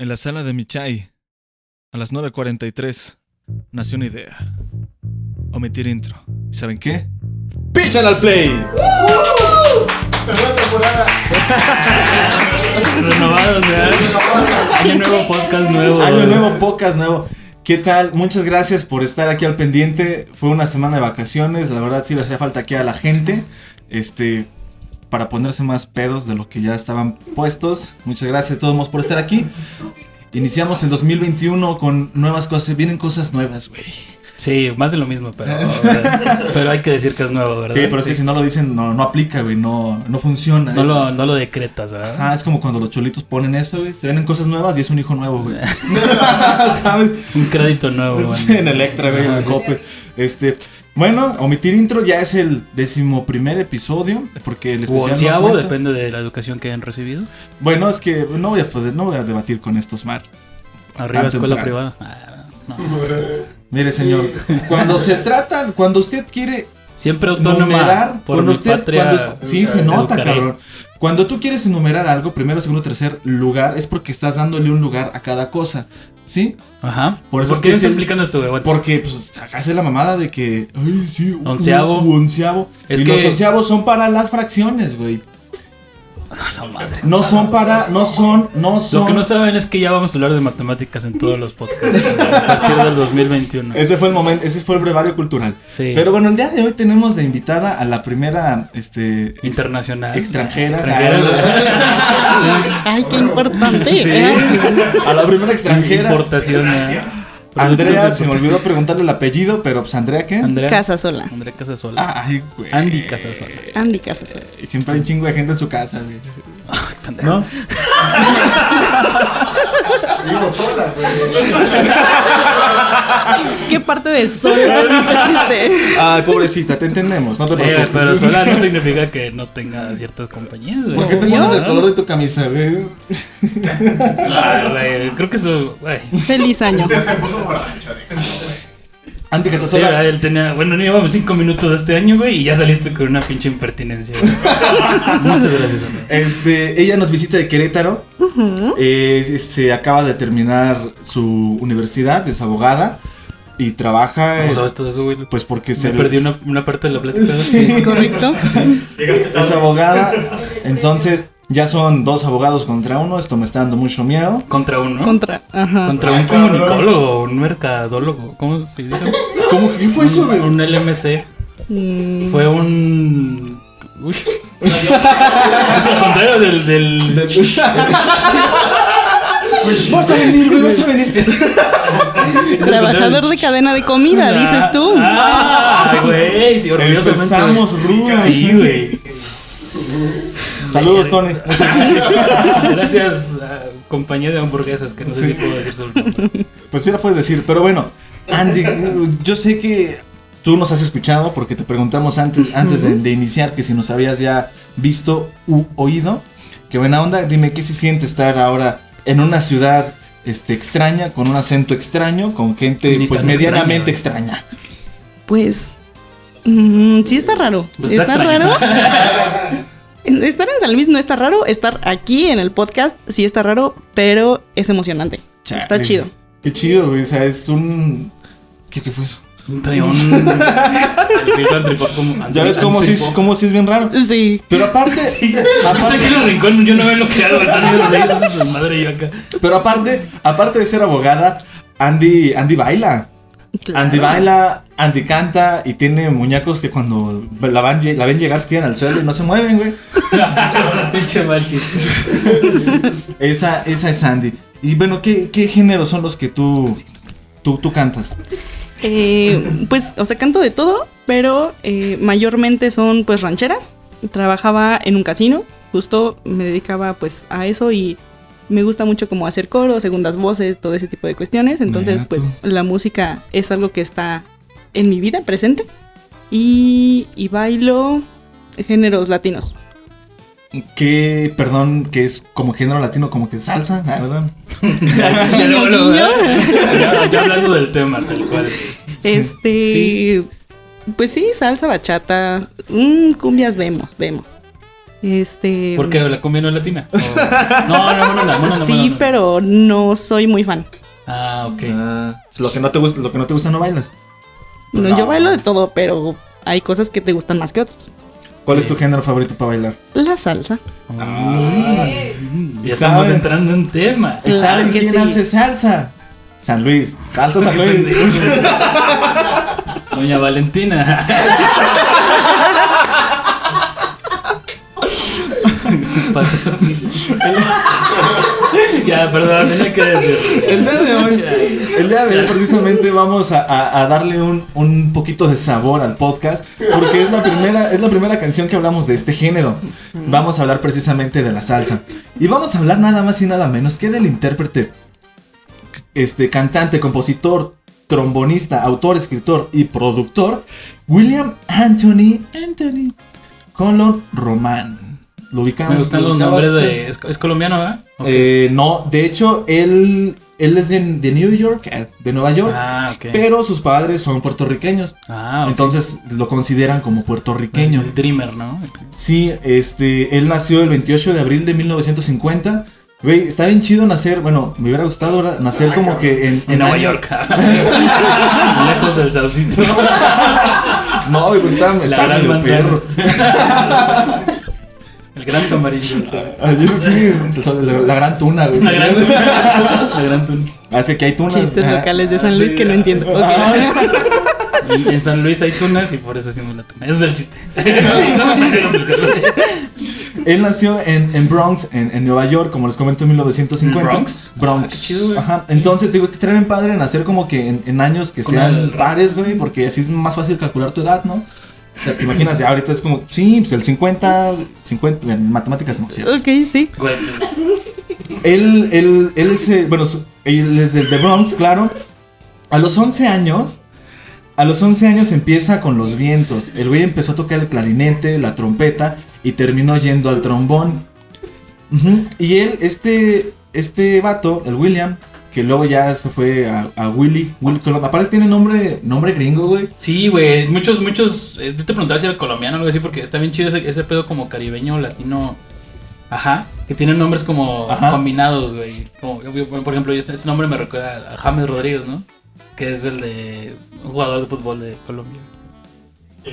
En la sala de Michai, a las 9.43, nació una idea. Omitir intro. ¿Y saben qué? ¡Pichan al play! Segunda temporada. Renovados, ¿verdad? Año nuevo, podcast nuevo. Año nuevo, podcast nuevo. ¿Qué tal? Muchas gracias por estar aquí al pendiente. Fue una semana de vacaciones. La verdad sí le hacía falta aquí a la gente. Este. Para ponerse más pedos de lo que ya estaban puestos. Muchas gracias a todos por estar aquí. Iniciamos el 2021 con nuevas cosas. Vienen cosas nuevas, güey. Sí, más de lo mismo, pero, pero hay que decir que es nuevo, ¿verdad? Sí, pero es que si no lo dicen, no, no aplica, güey. No, no funciona. No lo, no lo decretas, ¿verdad? Ajá, es como cuando los cholitos ponen eso, güey. Se vienen cosas nuevas y es un hijo nuevo, güey. ¿Sabes? Un crédito nuevo, güey. en Electra, güey, en Sí. Coppel. Este, bueno, omitir intro ya es el decimoprimer episodio, porque el especial onceavo, depende de la educación que hayan recibido. Bueno, es que no voy a poder, no voy a debatir con estos mar. Arriba, escuela temprano. privada. Ah, no. Mire, señor, cuando se trata, cuando usted quiere Siempre autónoma. numerar, por cuando mi usted, patria. cuando- sí se nota, educaré. cabrón. Cuando tú quieres enumerar algo, primero, segundo, tercer lugar, es porque estás dándole un lugar a cada cosa, ¿sí? Ajá. Por eso ¿Por qué está es el- explicando esto, güey? Porque, pues, acá hace la mamada de que. Ay, sí. Onceavo. onceavo. Es y que- los onceavos son para las fracciones, güey. madre. No son para. No son. No son. Lo que no saben es que ya vamos a hablar de matemáticas en todos los podcasts a partir del 2021. Ese fue el momento. Ese fue el brevario cultural. Sí. Pero bueno, el día de hoy tenemos de invitada a la primera. Este. Internacional. extranjera. Extranjera. Ay, qué importante. Sí, a la primera extranjera. Importación. ¿eh? Andrea, se me olvidó preguntarle el apellido, pero pues Andrea, ¿qué? Andrea. Casa sola. Andrea Casasola. Ay, güey. Andy Casasola. Andy Casa sola. Y Siempre hay un chingo de gente en su casa, güey. Ay. ¿No? Vivo sola, güey. ¿Qué parte de sola dijiste? Ay, pobrecita, te entendemos, no te Eh, preocupes. pero sola no significa que no tenga ciertas compañías. güey. ¿Por qué te pones el color de tu camisa, güey? Güey, Creo que eso. güey. Feliz año. Antes que estás Sí, sola. él tenía. Bueno, no llevamos cinco minutos de este año, güey, y ya saliste con una pinche impertinencia. Muchas gracias, Andrea. Este, ella nos visita de Querétaro. Eh, este, acaba de terminar su universidad, es abogada. Y trabaja. ¿Cómo eh, sabes todo eso, güey? pues porque Se se perdí una, una parte de la plática. ¿Es correcto? Es abogada. Entonces, ya son dos abogados contra uno. Esto me está dando mucho miedo. Contra uno. Contra. Ajá. Contra un Ay, cabrón. comunicólogo, un mercadólogo. ¿Cómo se dice? ¿Cómo que fue eso, güey? Un LMC. Mm, Fue un. Uy. es el contrario del. del... Vas a venir, güey, vas a venir. Trabajador de cadena de comida, Ah, dices tú. Ah, güey, sí, orgullosamente. Empezamos rudas. Sí, güey. Saludos, Tony. Muchas gracias. Gracias, a compañía de hamburguesas, que no sé si puedo decir su nombre. Pues sí la puedes decir, pero bueno, Andy, yo sé que tú nos has escuchado porque te preguntamos antes, antes de, de iniciar que si nos habías ya visto u oído. Qué buena onda, dime qué se siente estar ahora en una ciudad este, extraña, con un acento extraño, con gente pues medianamente extraña. Pues. mm, sí, está raro. Pues está raro. Estar en San Luis no está raro. Estar aquí en el podcast sí está raro, pero es emocionante. Chale. Está chido. Qué chido, güey, o sea, es un... ¿Qué, qué fue eso? Traía un. como- Ya ves cómo sí, cómo sí es bien raro. Sí. Pero aparte, que estoy aquí en el rincón, yo no veo lo que hago, están ellos ahí, haciendo su madre y yo acá. pero aparte, aparte de ser abogada, Andy, Andy baila. claro. Andy baila, Andy canta y tiene muñecos que cuando la, van, la ven llegar se tiran al suelo y no se mueven, güey. Pinche mal chiste. Esa, esa es Andy. Y bueno, ¿qué, qué géneros son los que tú, tú, tú cantas? Eh, pues, o sea, canto de todo, pero eh, mayormente son pues rancheras. Trabajaba en un casino, justo me dedicaba pues a eso y me gusta mucho como hacer coro, segundas voces, todo ese tipo de cuestiones. Entonces, Mira pues la música es algo que está en mi vida presente. Y, y bailo géneros latinos. ¿Qué, perdón, que es como género latino, como que salsa? Ah, ¿verdad? Ya, luego, luego, guiño. ya, ya hablando del tema, tal cual. Este, Sí. pues sí, salsa, bachata, mm, cumbias vemos, vemos. Este. Porque la cumbia no es latina. O- No, no, no, no, no, no, sí, no. pero no soy muy fan. Ah, ok. Ah, lo que no te gusta, lo que no te gusta no bailas. Pues no, no. Yo bailo de todo, pero hay cosas que te gustan más que otras. ¿Cuál Sí. es tu género favorito para bailar? La salsa. Mm, ya ¿Y estamos saben? entrando en tema. Claro ¿Saben quién sí. hace salsa? San Luis. Salsa San Luis. Doña Valentina. Ya, perdón, tenía que decir. El día de hoy, el día de hoy precisamente vamos a, a- a darle un, un poquito de sabor al podcast porque es la primera es la primera canción que hablamos de este género. Vamos a hablar precisamente de la salsa y vamos a hablar nada más y nada menos que del intérprete, este cantante, compositor, trombonista, autor, escritor y productor William Anthony Anthony Colon Román. Lo ubicamos. Me gustan ¿Lo los nombres de. ¿Es, es colombiano, verdad? Eh, no, de hecho, él, él es de, de New York, eh, de Nueva York, ah, ok. pero sus padres son puertorriqueños. ah, ok. Entonces lo consideran como puertorriqueño. El Dreamer, ¿no? Sí, este, él nació el 28 de abril de 1950. Güey, está bien chido nacer, bueno, me hubiera gustado ¿verdad? nacer como que en, En Nueva York. Lejos del salsito. No, güey, porque está, está medio manzana. perro. El gran camarillo. Ayer sí, la, la gran tuna, güey. La gran tuna. La gran tuna. Ah, es que aquí hay tunas. Chistes locales de San Luis sí, que no ah. entiendo. Ok. En, en San Luis hay tunas y por eso hicimos la tuna. Ese es el chiste. Él nació en, en Bronx, en, en Nueva York, como les comento, en 1950. ¿En Bronx? Bronx. Ah, qué chido, güey. Ajá. Entonces, digo que bien padre nacer como que en, en años que Con sean el- pares, güey, porque así es más fácil calcular tu edad, ¿no? O sea, te imaginas, ya ahorita es como, sí, pues el 50, 50, en matemáticas no, ¿cierto? Ok, sí. Güey, pues, Él, él, él es, eh, bueno, él es del de Bronx, claro. A los 11 años, a los 11 años empieza con los vientos. El güey empezó a tocar el clarinete, la trompeta y terminó yendo al trombón. Y él, este, este vato, el William, que luego ya se fue a, a Willy, Willy Colón. Aparte tiene nombre, nombre gringo, güey. Sí, güey. Muchos, muchos. eh, Yo te preguntaba si era colombiano o algo así, porque está bien chido ese, ese pedo como caribeño, latino. Ajá. Que tienen nombres como Ajá. combinados, güey. Como, por ejemplo, yo este, este nombre me recuerda a James Rodríguez, ¿no? Que es el de un jugador de fútbol de Colombia.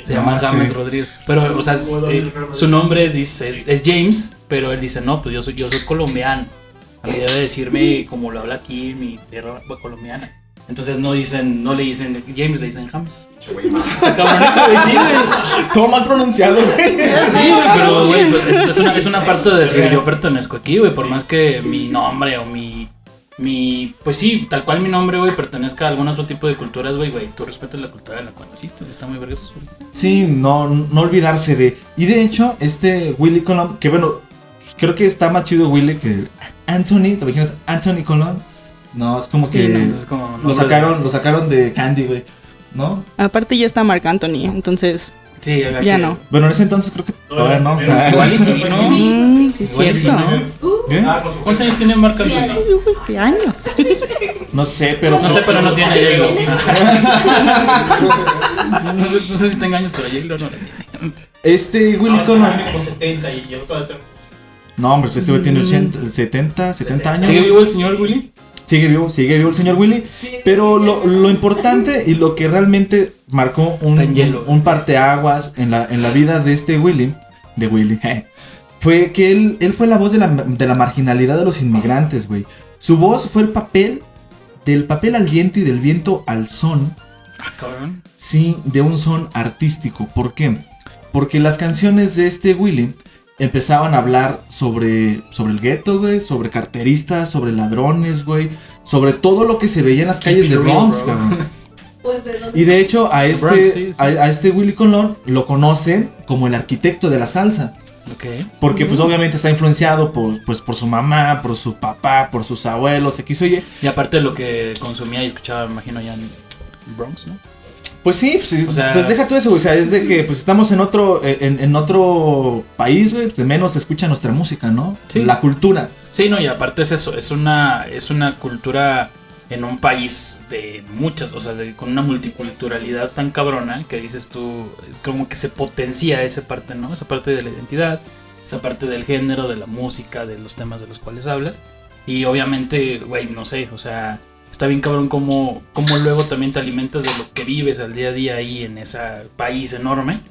Se Ah, llama James sí. Rodríguez. Pero, o sea, es, eh, su nombre dice, es, es James, pero él dice, no, pues yo soy, yo soy colombiano. A mí debe decirme como lo habla aquí en mi tierra colombiana. Entonces no dicen, no le dicen James, le dicen James. Güey, güey. Todo mal pronunciado, güey. Sí, güey, pero güey, es, es una, es una parte de decir yo pertenezco aquí, güey, por más que mi nombre o mi, mi, pues sí, tal cual mi nombre, güey, pertenezca a algún otro tipo de culturas, güey, güey, tú respetas la cultura en la cual naciste, güey, está muy vergas. Sí, no, no olvidarse de. Y de hecho, este Willy Colón, que bueno, creo que está más chido Willy que Anthony. ¿Te imaginas Anthony Colón? No, es como que Sí, no. Entonces, como lo sacaron, lo sacaron de Candy, güey. ¿No? Aparte ya está Marc Anthony, entonces Sí, ya que- no. Bueno, en ese entonces creo que todavía no. Igual y sí, ¿no? Mm, sí, es Igual y sí, cierto. ¿Cuántos años tiene Marc Anthony? Hace años. No sé, pero. No sé, pero no tiene J-Lo. No sé, no sé si tenga años, pero J-Lo no la tiene. Este Willy Colón. como 70 y el otro de No, hombre, este güey tiene 80, 70, 70 años. ¿Sigue vivo el señor Willy? Sigue vivo, sigue vivo el señor Willy. Pero lo, lo importante y lo que realmente marcó un, Está en hielo. un parteaguas en la, en la vida de este Willy, de Willy, fue que él, él fue la voz de la, de la marginalidad de los inmigrantes, güey. Su voz fue el papel, del papel al viento y del viento al son, Ah, cabrón. sí, de un son artístico. ¿Por qué? Porque las canciones de este Willy empezaban a hablar sobre, sobre el gueto, güey, sobre carteristas, sobre ladrones, güey, sobre todo lo que se veía en las calles de Bronx, bro. cabrón. Pues de. Y de hecho a este, Bronx, sí, sí. A, a este Willy Colón lo conocen como el arquitecto de la salsa. Ok. Porque pues obviamente está influenciado por, pues, por su mamá, por su papá, por sus abuelos, X o Y. Y aparte de lo que consumía y escuchaba, me imagino, ya en Bronx, ¿no? Pues sí, pues, O sea- pues deja tú eso, güey. O sea, es de que pues estamos en otro, en, en otro país, güey, pues menos se escucha nuestra música, ¿no? Sí. La cultura. Sí, no, y aparte es eso, es una, es una cultura en un país de muchas, o sea, de- con una multiculturalidad tan cabrona que dices tú, es como que se potencia esa parte, ¿no? Esa parte de la identidad. esa parte del género, de la música, de los temas de los cuales hablas. Y obviamente, güey, no sé, o sea, está bien cabrón como, como luego también te alimentas de lo que vives al día a día ahí en ese país enorme.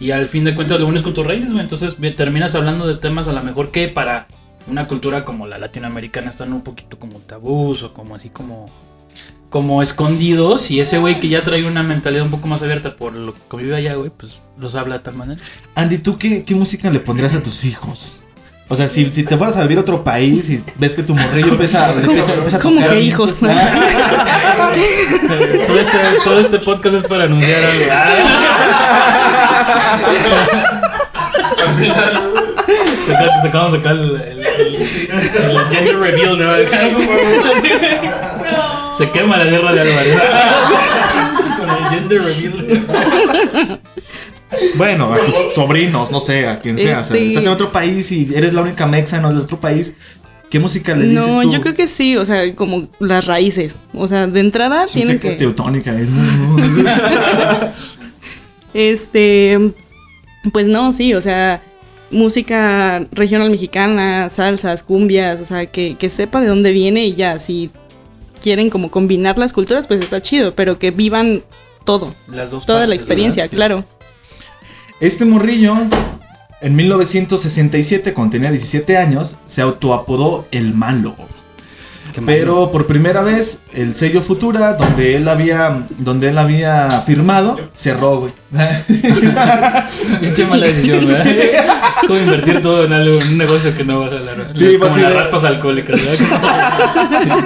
Y al fin de cuentas lo unes con tus raíces, güey. Entonces terminas hablando de temas a lo mejor que para una cultura como la latinoamericana están un poquito como tabús o como así como como escondidos y ese güey que ya trae una mentalidad un poco más abierta por lo que vive allá, güey, pues los habla de tal manera. Andy, ¿tú qué, qué música le pondrías a tus hijos? O sea, si, si te fueras a vivir a otro país y ves que tu morrillo empieza, empieza, empieza a ¿Cómo tocar que hijos? todo, este, todo este podcast es para anunciar algo. Saca- Sacamos acá el, el- el- el gender reveal, ¿no? Se quema la guerra de Álvarez. Con el gender reveal. Bueno, a tus sobrinos, no sé, a quien sea. O sea, Este- estás en otro país y eres la única mexa del otro país. ¿Qué música le dices No, tú? yo creo que sí, o sea, como las raíces. O sea, de entrada Es tienen que. teutónica. ¿eh? No, no. Este. Pues no, sí, o sea, música regional mexicana, salsas, cumbias, o sea, que, que sepa de dónde viene y ya, si quieren como combinar las culturas, pues está chido, pero que vivan todo, Las dos toda la experiencia, ¿verdad? Sí. claro. Este morrillo, en 1967, cuando tenía 17 años, se autoapodó El Malo. Pero por primera vez, el sello Futura, donde él había, donde él había firmado, cerró, güey. Pinche mala decisión, ¿verdad? Es como invertir todo en algo, en un negocio que no va a jalar. Sí, como pues sí. las raspas alcohólicas, ¿verdad?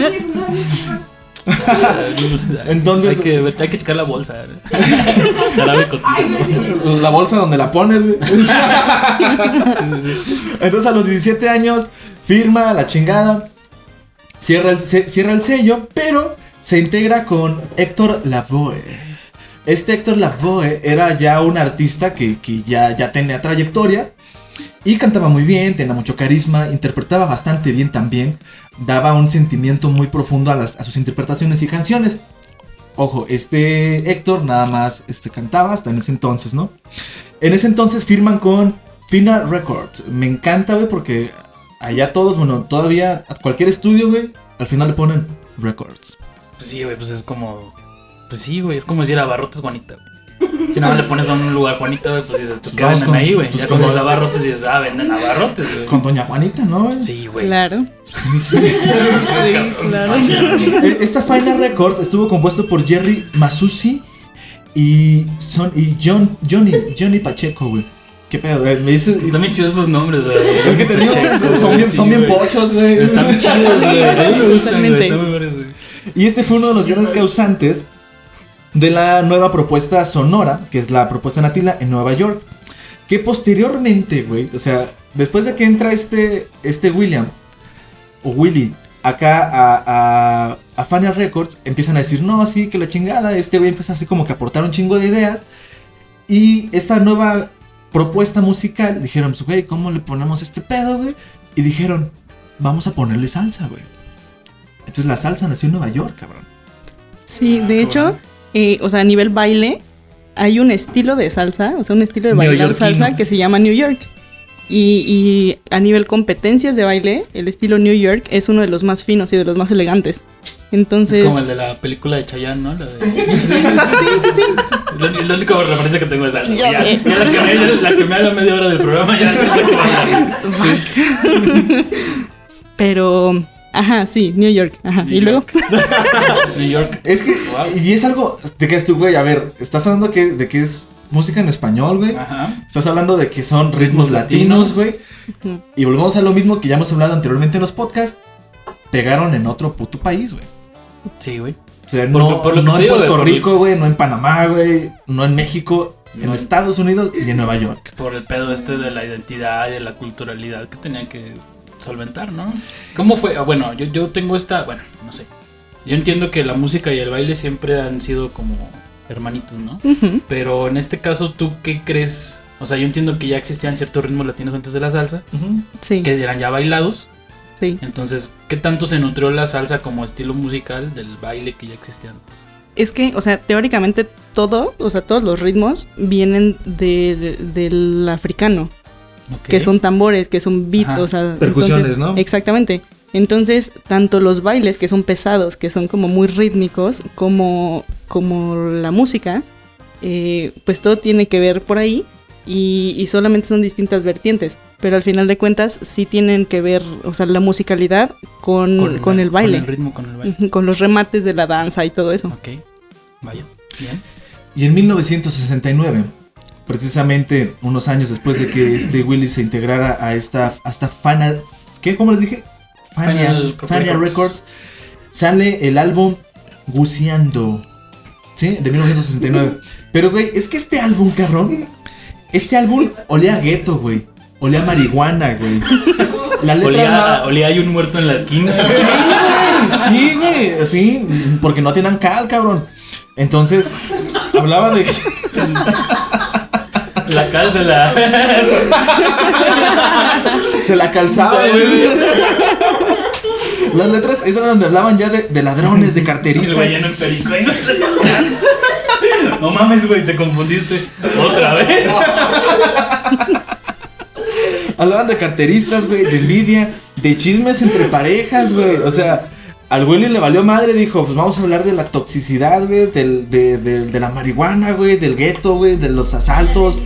Entonces- hay que, hay que checar la bolsa. cotiza. La bolsa donde la pones, güey. Entonces a los 17 años, firma la chingada. Cierra el, se- cierra el sello, pero se integra con Héctor Lavoe. Este Héctor Lavoe era ya un artista que, que ya, ya tenía trayectoria. Y cantaba muy bien, tenía mucho carisma, interpretaba bastante bien también. Daba un sentimiento muy profundo a, las- a sus interpretaciones y canciones. Ojo, este Héctor nada más este, cantaba hasta en ese entonces, ¿no? En ese entonces firman con Fina Records. Me encanta, güey, porque allá todos, bueno, todavía a cualquier estudio, güey, al final le ponen Records. Pues sí, güey, pues es como. Pues sí, güey, es como decir abarrotes Juanita, güey. Si nada más le pones a un lugar Juanita, güey, pues dices, ¿tú Pues qué vamos venden con- ahí, güey? pues Ya como- con los abarrotes dices, ah, venden abarrotes, güey. Con Doña Juanita, ¿no? Sí, güey. Claro. Sí, sí. Sí, claro. Eh, Esta Fina Records estuvo compuesto por Jerry Masucci y, son, y John, Johnny, Johnny Pacheco, güey. ¿Qué pedo, güey? Me dices... Están bien chidos esos nombres, güey. Es que te digo, Pacheco, son bien, sí, son bien güey. pochos, güey. Están bien chidos, güey. A mí me gustan, güey. Totalmente. Están muy buenos, güey. Y este fue uno de los grandes causantes de la nueva propuesta sonora, que es la propuesta nativa en Nueva York. Que posteriormente, güey, o sea, después de que entra este, este William, o Willy, acá a, a, a Fania Records, empiezan a decir, no, sí, que la chingada, este güey empieza así como que a aportar un chingo de ideas. Y esta nueva propuesta musical, dijeron, pues, güey, ¿cómo le ponemos este pedo, güey? Y dijeron, vamos a ponerle salsa, güey. Entonces la salsa nació en Nueva York, cabrón. Sí, Ah, de qué hecho. Eh, o sea, a nivel baile, hay un estilo de salsa, o sea, un estilo de bailar salsa que se llama New York. Y, y a nivel competencias de baile, el estilo New York es uno de los más finos y de los más elegantes. Entonces, Es como el de la película de Chayanne, ¿no? La de... sí, sí, sí. Es la- es la única referencia que tengo de salsa. Ya Ya, sé. ya la, que me, ya la que me haga media hora del programa ya no sé qué bailar. Pero, ajá, sí, New York. Ajá. New y luego, New York. Es que, Wow. y es algo, te quedas tú, güey, a ver, estás hablando que, de que es música en español, güey. Ajá. Estás hablando de que son ritmos Ritmos latinos, güey. Y volvemos a lo mismo que ya hemos hablado anteriormente en los podcasts. Pegaron en otro puto país, güey. Sí, güey. O sea, Por no, por en digo, Puerto Rico, güey, no en Panamá, güey, no en México, en. Estados Unidos y en Nueva York. Por el pedo este de la identidad y de la culturalidad que tenían que solventar, ¿no? ¿Cómo fue? Ah, Bueno, yo, yo tengo esta, bueno, no sé. Yo entiendo que la música y el baile siempre han sido como hermanitos, ¿no? Pero en este caso, ¿tú qué crees? O sea, yo entiendo que ya existían ciertos ritmos latinos antes de la salsa, sí, que eran ya bailados. sí. Entonces, ¿qué tanto se nutrió la salsa como estilo musical del baile que ya existía antes? Es que, o sea, teóricamente todo, o sea, todos los ritmos vienen del- del africano. Ok. que son tambores, que son beat, Ajá. o sea, Percusiones, entonces- ¿no? Exactamente. Entonces, tanto los bailes que son pesados, que son como muy rítmicos, como, como la música, eh, pues todo tiene que ver por ahí y, y solamente son distintas vertientes. Pero al final de cuentas sí tienen que ver, o sea, la musicalidad con, con, el baile, Con el ritmo, con el baile. Con los remates de la danza y todo eso. Ok. Vaya. Bien. Y en 1969, precisamente unos años después de que este Willy se integrara a esta hasta Fana, ¿qué? ¿Cómo les dije? Fania, Final Fania Records. Records. Sale el álbum Guciando. ¿Sí? De 1969. Pero, güey, es que este álbum, carrón. Este álbum olía a gueto, güey. Olía a marihuana, güey. La letra. Olía, olía hay un muerto en la esquina. Sí, güey, sí, porque no tienen cal, cabrón. Entonces, hablaba de. La calza, la. Se la calzaba, güey. Las letras eran donde hablaban ya de, de ladrones, de carteristas. No mames, güey, te confundiste. Otra vez. Hablaban de carteristas, güey, de envidia, de chismes entre parejas, güey. O sea, al Willy le valió madre, dijo, pues vamos a hablar de la toxicidad, güey, del, de, de- de la marihuana, güey, del gueto, güey, de los asaltos,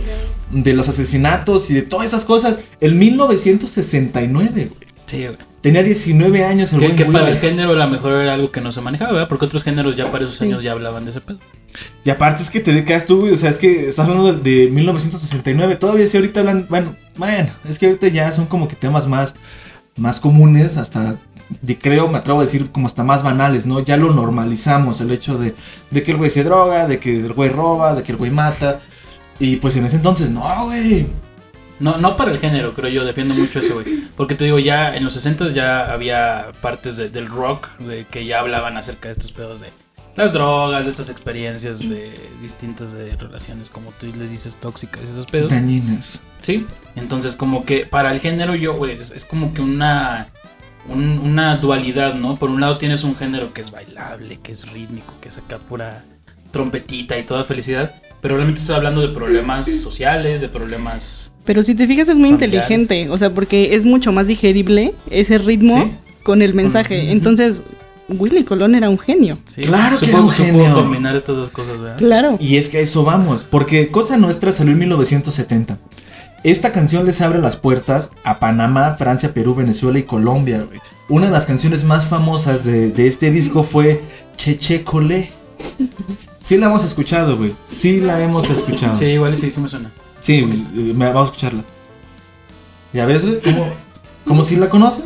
de los asesinatos y de todas esas cosas. En 1969, güey. Sí, güey. Tenía 19 años el Que, buen que para el género a lo mejor era algo que no se manejaba, ¿verdad? Porque otros géneros ya para esos Sí. años ya hablaban de ese pedo. Y aparte es que te quedas tú, güey. O sea, es que estás hablando de, de 1969. Todavía sí ahorita hablan. Bueno, bueno, es que ahorita ya son como que temas más, más comunes. Hasta, creo, me atrevo a decir, como hasta más banales, ¿no? Ya lo normalizamos. El hecho de, de que el güey se droga, de que el güey roba, de que el güey mata. Y pues en ese entonces, no, güey. No, no para el género, creo yo, defiendo mucho eso, güey. Porque te digo, ya en los 60 ya había partes de- del rock que ya hablaban acerca de estos pedos de las drogas, de estas experiencias de distintas de relaciones, como tú les dices, tóxicas, esos pedos. Dañinas. Sí, entonces como que para el género yo, güey, es, es como que una, un- una dualidad, ¿no? Por un lado tienes un género que es bailable, que es rítmico, que es acá pura trompetita y toda felicidad, pero realmente estás hablando de problemas sociales, de problemas... Pero si te fijas es muy Familiares. inteligente, o sea, porque es mucho más digerible ese ritmo Sí. con el mensaje. Entonces, Willy Colón era un genio. Sí, Claro que era un genio. combinar estas dos cosas, ¿verdad? Claro. Y es que a eso vamos, porque Cosa Nuestra salió en 1970. Esta canción les abre las puertas a Panamá, Francia, Perú, Venezuela y Colombia, güey. Una de las canciones más famosas de, de este disco fue Cheche Colé. Sí la hemos escuchado, güey. Sí la hemos escuchado. Sí, igual sí, sí me suena. Sí, güey, me- vamos a escucharla. ¿Ya ves, güey? ¿Cómo, cómo si la conoces?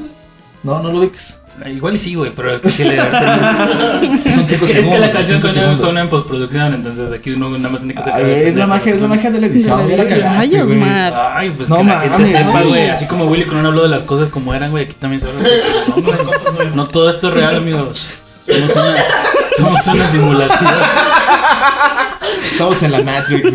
No, no lo ubicas. Igual y sí, güey, pero es que sí le Son es, que, es que la canción suena, en postproducción, entonces aquí uno nada más tiene que sacar. es la magia, es la magia de la edición. De la la edición. cagaste, Ay. Ay, pues No que la gente mames, sepa, güey. Así como Willy Colón habló de las cosas como eran, güey. Aquí también se habla. No, todo esto es real, amigos. Somos una, somos una simulación. Estamos en la Matrix.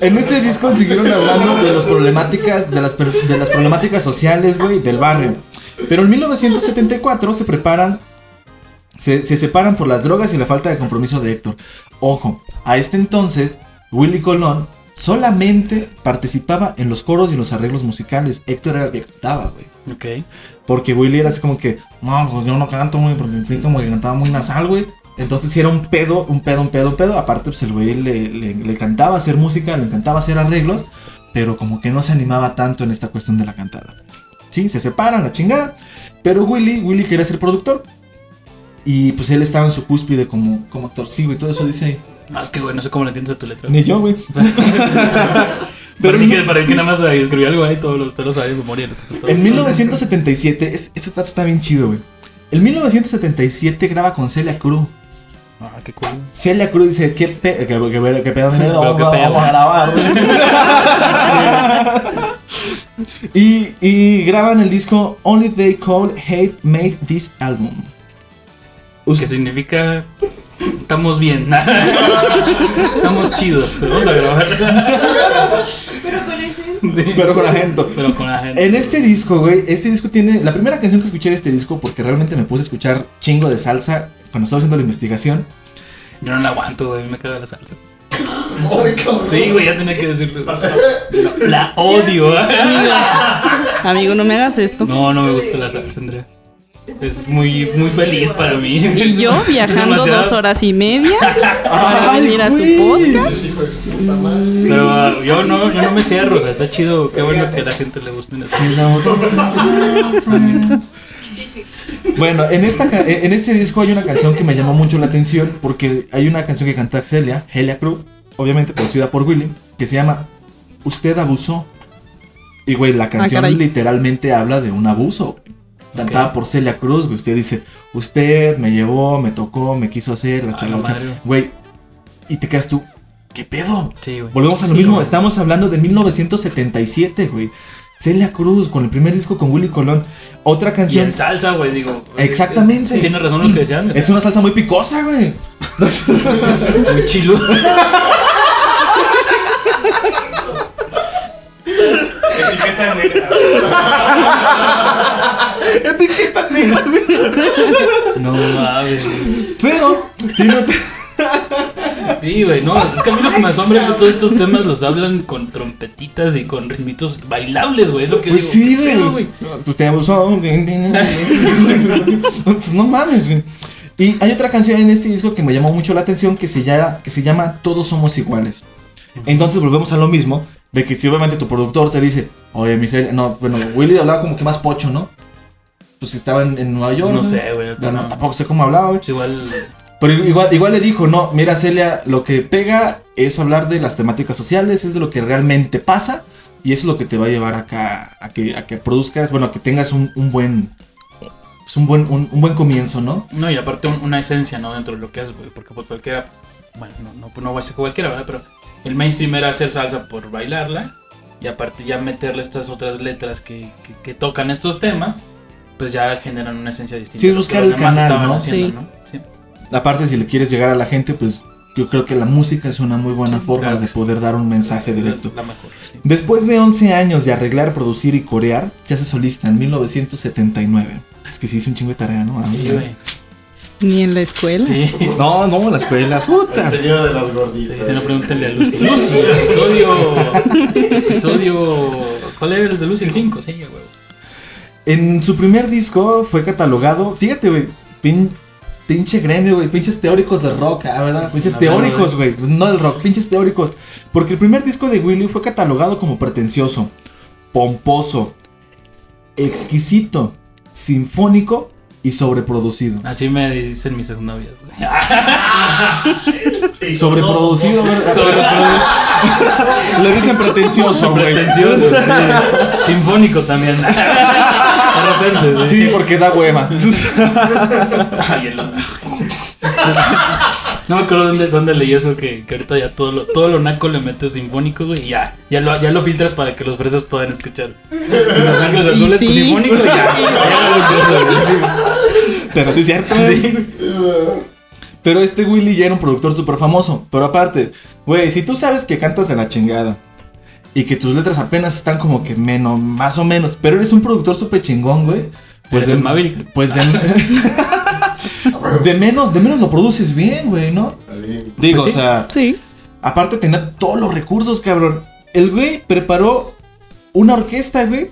en este disco siguieron hablando de las problemáticas, de las, de las problemáticas sociales, güey, del barrio. Pero en 1974 se preparan, se, se separan por las drogas y la falta de compromiso de Héctor. Ojo, a este entonces, Willy Colón solamente participaba en los coros y en los arreglos musicales. Héctor era el que cantaba, güey. Ok. Porque Willy era así como que, no, pues yo no canto muy, porque sí, como que cantaba muy nasal, güey. Entonces sí era un pedo, un pedo, un pedo, un pedo. Aparte, pues el güey le, le, le encantaba hacer música, le encantaba hacer arreglos, pero como que no se animaba tanto en esta cuestión de la cantada. Sí, se separan, la chingada. Pero Willy, Willy quería ser productor. Y pues él estaba en su cúspide como, como actor. Sí, güey, todo eso dice ahí. Más que, güey, no sé cómo le entiendes a tu letra. Ni yo, güey. Pero para mí que, para mí que nada más escribió algo ahí, todos los, todos los de memoria. En 1977, es- este dato está bien chido, güey. En 1977 graba con Celia Cruz. Ah, qué cool. Celia Cruz dice, ¿qué, pe qué, qué- qué- qué pedo, qué pedo. vamos a grabar. y, y graban el disco Only They Call Have Made This Album. Que Us- significa. Estamos bien. Estamos chidos. Vamos a grabar. Pero con ese. Sí. pero con agento. Pero con la gente. En este disco, güey, este disco tiene... La primera canción que escuché de este disco, porque realmente me puse a escuchar chingo de salsa cuando estaba haciendo la investigación. Yo no la aguanto, güey. Me caga la salsa. Ay, cabrón. Sí, güey, ya tenía que decirlo. La, la odio. Amigo, amigo, no me hagas esto. No, no me gusta la salsa, Andrea. Es muy, muy feliz para mí. Y yo viajando demasiado- dos horas y media para Ay, venir a su podcast. Pero ah, yo no, yo no me cierro, o sea, está chido. Qué bueno que a la gente le gusten eso. Bueno, en, esta, en este disco hay una canción que me llamó mucho la atención porque hay una canción que canta Celia, Helia Cruz, obviamente producida por Willy, que se llama Usted abusó. Y güey, la canción caray. literalmente habla de un abuso. Cantada por Celia Cruz, güey. Usted dice, usted me llevó, me tocó, me quiso hacer, la A la chalacha. madre, güey. Y te quedas tú, ¿qué pedo? Sí, güey. Volvemos a lo mismo, estamos hablando de 1977, güey. Celia Cruz con el primer disco con Willy Colón. Otra Y canción. en salsa, güey, digo. Exactamente. Tiene razón lo que decían. o sea, Es una salsa muy picosa, güey. muy chilo. Etiqueta negra. Etiqueta negra, güey. No mames. Pero tiene otra- Sí, güey, no, es que a mí lo que me asombra es que todos estos temas los hablan con trompetitas y con ritmitos bailables, güey, es lo que Pues digo. sí, ¿qué pedo, güey. Tú te abusó. Pues no mames, güey. Y hay otra canción en este disco que me llamó mucho la atención que se llama, que se llama Todos somos iguales. Entonces volvemos a lo mismo, de que si obviamente tu productor te dice, oye, Michelle, no, bueno, Willy hablaba como que más pocho, ¿no? Pues que estaba en, en Nueva York. No sé, güey, no. tampoco sé cómo hablaba, güey. Pues igual, Pero igual, igual le dijo, no, mira Celia, lo que pega es hablar de las temáticas sociales, es de lo que realmente pasa y eso es lo que te va a llevar acá a que, a que produzcas, bueno, a que tengas un, un buen pues, un buen un, un buen comienzo, ¿no? no, y aparte un- una esencia, ¿no? Dentro de lo que es, güey, porque pues cualquiera, bueno, no, no, no voy a decir que cualquiera, ¿verdad? Pero el mainstream era hacer salsa por bailarla y aparte ya meterle estas otras letras que, que, que tocan estos temas, pues ya generan una esencia distinta. Sí, es a lo que buscar el canal, estaban ¿no? haciendo, Sí. ¿no? Sí. Aparte si le quieres llegar a la gente, pues yo creo que la música es una muy buena Sí, forma claro de sí. poder dar un mensaje directo. La mejor. sí. Después de 11 años de arreglar, producir y corear, se hace solista en 1979. Es que sí hice un chingo de tarea, ¿no? Sí, güey. Ni en la escuela. Sí. No, no, la escuela, El puta. apellido de las Sí, gorditas. si no, pregúntenle a Lucy. Lucy, episodio. Episodio. ¿Cuál era el de Lucy? El 5, sí, güey. En su primer disco fue catalogado, fíjate, güey, pin- pinche gremio, güey, pinches teóricos de rock, ah, ¿verdad? Pinches teóricos, güey, no del rock, pinches teóricos. Porque el primer disco de Willy fue catalogado como pretencioso, pomposo, exquisito, sinfónico y sobreproducido. Así me dicen mis exnovias, güey. Sí, Sobreproducido, ¿verdad? Sobreproducido. Le dicen pretencioso, güey. Pretencioso, sí. Sinfónico también. De repente, Sí, porque da hueva. Ay, No me acuerdo dónde, dónde leí eso que, que ahorita ya todo lo, todo lo naco le metes sinfónico, güey, y ya, ya lo, ya lo filtras para que los fresas puedan escuchar. Los ángeles Y azules, sí. pues sinfónico, ya. ya Pero sí es cierto. sí. Sí. Pero este Willy ya era un productor súper famoso. Pero aparte, güey, si tú sabes que cantas de la chingada y que tus letras apenas están como que menos, más o menos, pero eres un productor súper chingón, güey. Pues de, Maverick. pues de, de menos, de menos lo produces bien, güey, ¿no? Digo, Pues sí. o sea, Sí. aparte de tener todos los recursos, cabrón. El güey preparó una orquesta, güey,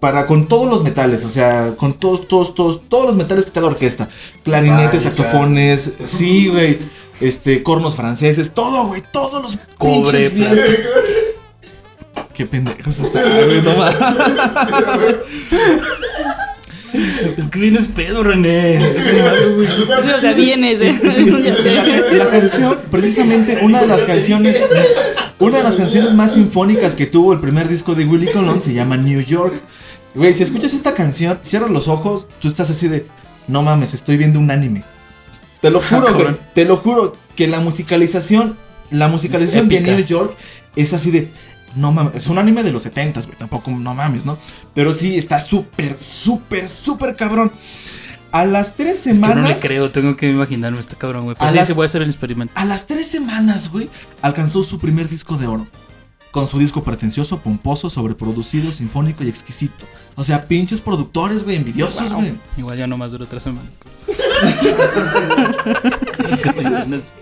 para con todos los metales, o sea, con todos, todos, todos, todos los metales que está la orquesta. Clarinetes, Vaya. saxofones, sí, güey, este, cornos franceses, todo, güey, todos los Cobre, Qué pendejos están, güey, no mames. Es que vienes pedo, René. O sea, vienes. ¿eh? La, la canción, precisamente, una de las canciones, una de las canciones más sinfónicas que tuvo el primer disco de Willy Colón se llama New York. Güey, si escuchas esta canción, cierras los ojos, tú estás así de, no mames, estoy viendo un anime. Te lo juro, güey, te lo juro que la musicalización, la musicalización de. New York es así de, no mames, es un anime de los 70 güey, tampoco, no mames, ¿no? Pero sí, está súper, súper, súper cabrón. A las tres Es que semanas... no le creo, tengo que imaginarme este cabrón, güey. Pero sí, las- sí voy a hacer el experimento. A las tres semanas, güey, alcanzó su primer disco de oro. Con su disco pretencioso, pomposo, sobreproducido, sinfónico y exquisito. O sea, pinches productores, güey, envidiosos, Wow. güey. Igual ya nomás duró tres semanas. es que dicen así.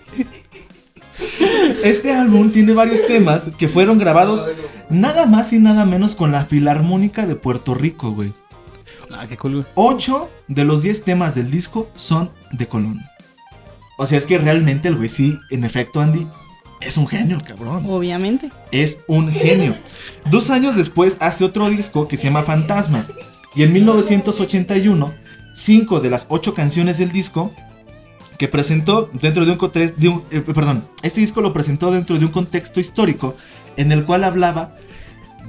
Este álbum tiene varios temas que fueron grabados nada más y nada menos con la Filarmónica de Puerto Rico, güey. Ah, qué cool, güey. 8 de los 10 temas del disco son de Colón. O sea, es que realmente el güey sí, en efecto, Andy, es un genio, cabrón. Obviamente. Es un genio. Dos años después hace otro disco que se llama Fantasmas. Y en 1981, cinco de las ocho canciones del disco que presentó dentro de un, de eh, perdón, este disco lo presentó dentro de un contexto histórico en el cual hablaba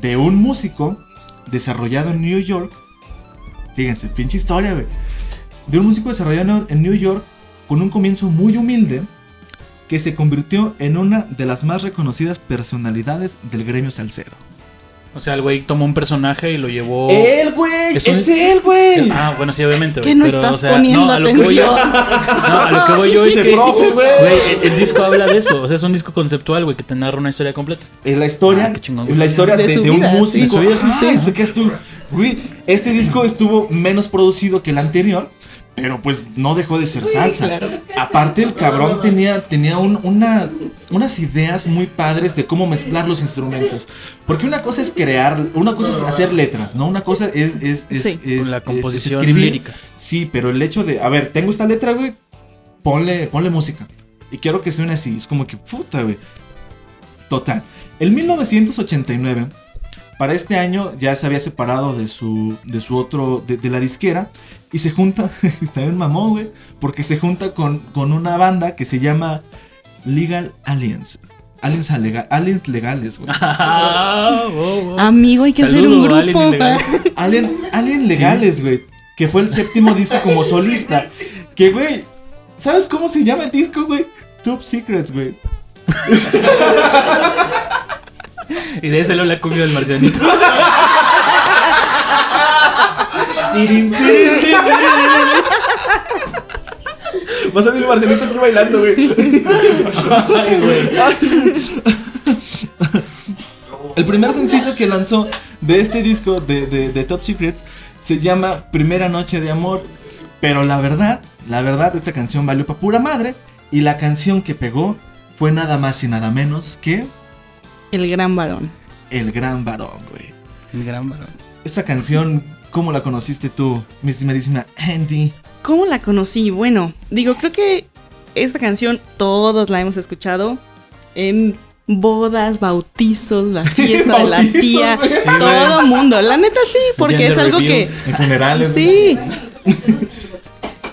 de un músico desarrollado en New York. Fíjense, pinche historia, güey. De un músico desarrollado en New York con un comienzo muy humilde que se convirtió en una de las más reconocidas personalidades del gremio salsero. O sea, el güey tomó un personaje y lo llevó. ¡El güey! Es un- ¡Es él, güey! Ah, bueno, sí, obviamente, güey. ¿Qué no pero, estás o sea, poniendo no, a lo que voy yo- atención? No, a lo que voy yo es Ese que. profe, güey. el, el disco habla de eso. O sea, es un disco conceptual, güey, que te narra una historia completa. Es la historia, Ah, qué chingón, es la historia De de, su de un músico. De su vida, sí. es de que estuvo- güey, este disco estuvo menos producido que el anterior, pero pues no dejó de ser salsa. claro. Aparte el cabrón tenía, tenía un- una, unas ideas muy padres de cómo mezclar los instrumentos. Porque una cosa es crear, una cosa es hacer letras, ¿no? Una cosa es, es, es, Sí. es- Con la composición escribir. lírica. Sí, pero el hecho de, a ver, tengo esta letra, güey, ponle, ponle música. Y quiero que suene así. Es como que, puta, güey. Total. En 1989, para este año ya se había separado de su, de su otro, de, de la disquera. Y se junta, está bien mamón, güey. Porque se junta con, con una banda que se llama Legal Aliens. Aliens, alega- aliens legales, güey. Ah. Amigo, hay que hacer un Alien grupo. Alien, Alien Legales, güey. Que fue el séptimo disco como solista. Que, güey, ¿sabes cómo se llama el disco, güey? Top Secrets, güey. Y de ahí salió la cumbia del marcianito. Va a salir el Marcelito aquí bailando, güey. Ay, güey. El primer sencillo que lanzó de este disco de, de- de Top Secrets se llama Primera Noche de Amor. Pero la verdad, la verdad, esta canción valió pa' pura madre. Y la canción que pegó fue nada más y nada menos que El gran varón. El Gran Varón, güey. El gran varón. Esta canción, ¿cómo la conociste tú, mi estimadísima Andy? ¿Cómo la conocí? Bueno, digo, creo que esta canción todos la hemos escuchado en bodas, bautizos, la fiesta de la tía. Sí, todo mundo. La neta sí, porque Gender es algo que En funerales. sí.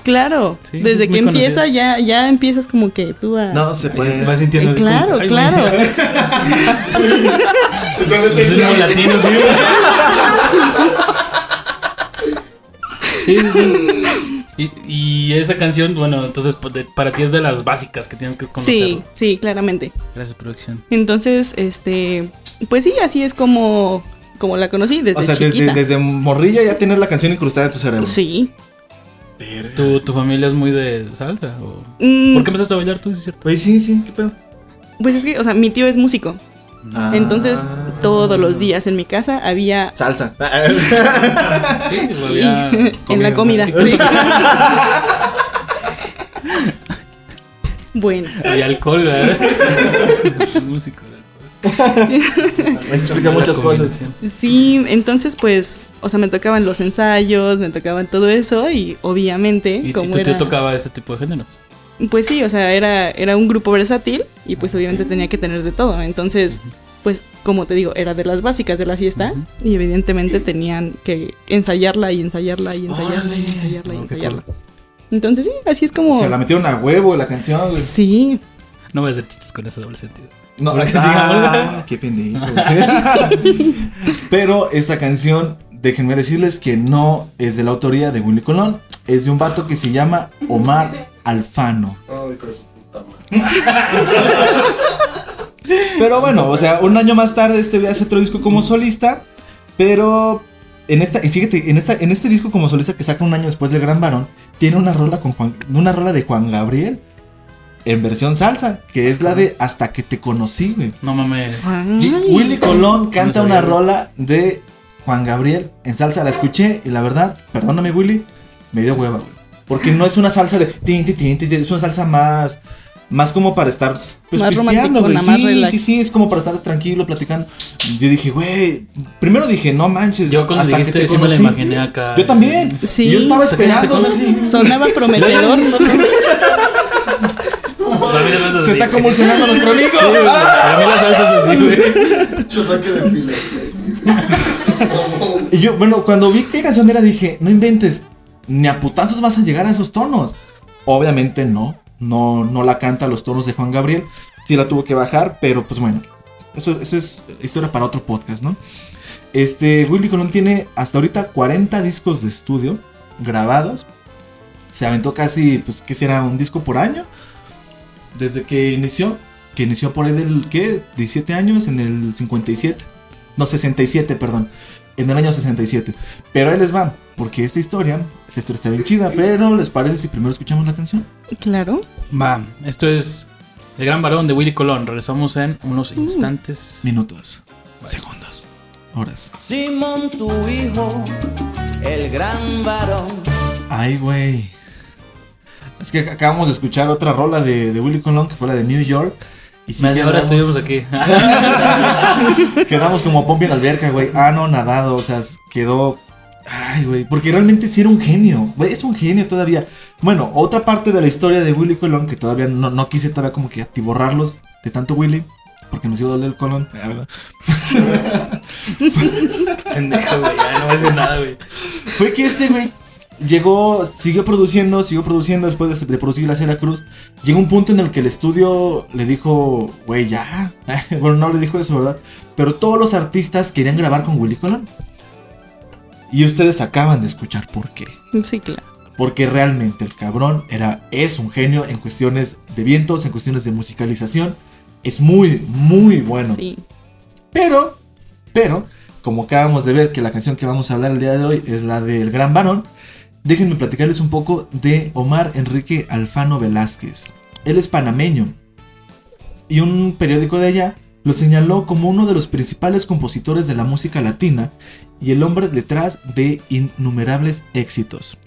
Claro, Sí, desde que empieza conocido. ya ya empiezas como que tú a No se puede. Vas sintiendo Eh, claro, ay, claro. sí. Sí. Y, y esa canción, bueno, entonces pues, para ti es de las básicas que tienes que conocer. Sí, sí, claramente. Gracias, producción. Entonces, este, pues sí, así es como como la conocí desde O sea, desde, chiquita. desde morrilla ya tienes la canción incrustada en tu cerebro. Sí. ¿Tu, ¿Tu familia es muy de salsa? O... Mm, ¿Por qué empezaste a bailar tú, sí es cierto? Oye, sí, sí, ¿qué pedo? Pues es que, o sea, mi tío es músico. Ah. Entonces, todos los días en mi casa había Salsa. Sí, había- en la comida. Sí. bueno, había alcohol, ¿verdad? Músico. de alcohol. Explica muchas cosas. sí, entonces pues, o sea, me tocaban los ensayos, me tocaban todo eso y obviamente ¿Y, y como tu tío era tocaba ese tipo de géneros? pues sí, o sea, era era un grupo versátil y pues obviamente tenía que tener de todo. Entonces, pues como te digo, era de las básicas de la fiesta y evidentemente tenían que ensayarla y ensayarla y ensayarla Órale. y ensayarla y ensayarla. Entonces sí, así es como Se la metieron a huevo la canción, güey. Sí, No voy a hacer chistes con ese doble sentido. No, Porque ah, qué pendejo. Pero esta canción, déjenme decirles que no es de la autoría de Willy Colón, es de un vato que se llama Omar Alfano. Pero bueno, o sea, un año más tarde este hace otro disco como solista, pero en esta, y fíjate, en esta, en este disco como solista que saca un año después del Gran Varón, tiene una rola con Juan, una rola de Juan Gabriel en versión salsa, que es la de Hasta que te conocí, güey. No mames. Willy Colón canta una rola de Juan Gabriel en salsa. La escuché y la verdad, perdóname Willy, me dio hueva, güey. Porque no es una salsa de tin, tin, tin, tin, tin, es una salsa más, Más como para estar pues Más pisteando, güey. más Sí, relax. sí, sí, es como para estar tranquilo, platicando. Yo dije, güey, primero dije, no manches. Yo cuando hasta que dijiste te eso me la imaginé acá. Yo también. Sí. Yo estaba que esperando. Sonaba prometedor. Se así, está convulsionando nuestro amigo. Para mí la salsa es así, güey. Mucho ataque de. Y yo, bueno, cuando vi qué canción era, dije, no inventes, ni a putazos vas a llegar a esos tonos. Obviamente no, no, no la canta los tonos de Juan Gabriel. Sí la tuvo que bajar, pero pues bueno, eso, eso es historia para otro podcast, ¿no? Este, Willy Colón tiene hasta ahorita 40 discos de estudio grabados. Se aventó casi, pues, ¿qué será? Un disco por año. Desde que inició, que inició por ahí del, ¿qué? 17 años, en el 57. No, 67, perdón. En el año 67. Pero ahí les va, porque esta historia, esta historia está bien chida, pero ¿les parece si primero escuchamos la canción? Claro. Va, esto es El Gran Varón de Willy Colón. Regresamos en unos instantes. Minutos, segundos, horas. Simón, tu hijo, el gran varón. Ay, güey. Es que acabamos de escuchar otra rola de, de Willy Colón, que fue la de New York. Y sí Media hora quedamos- estuvimos aquí. Quedamos como Pompi en alberca, güey. Ah, no, nadado. O sea, quedó. Ay, güey. Porque realmente sí era un genio. Güey, es un genio todavía. Bueno, otra parte de la historia de Willy Colón que todavía no, no quise todavía como que atiborrarlos de tanto Willy. Porque nos iba a doler el colon. la verdad. Pendeja, güey. Ya no decir nada, güey. Fue que este güey llegó, siguió produciendo, siguió produciendo después de, de producir la Sierra Cruz. Llegó un punto en el que el estudio le dijo, güey, ya. bueno, no le dijo eso, ¿verdad? Pero todos los artistas querían grabar con Willy Colón. Y ustedes acaban de escuchar por qué. Sí, claro. Porque realmente el cabrón era, es un genio en cuestiones de vientos, en cuestiones de musicalización. Es muy, muy bueno. Sí. Pero, pero, como acabamos de ver que la canción que vamos a hablar el día de hoy es la del Gran Varón, déjenme platicarles un poco de Omar Enrique Alfano Velázquez. Él es panameño. Y un periódico de allá lo señaló como uno de los principales compositores de la música latina y el hombre detrás de innumerables éxitos.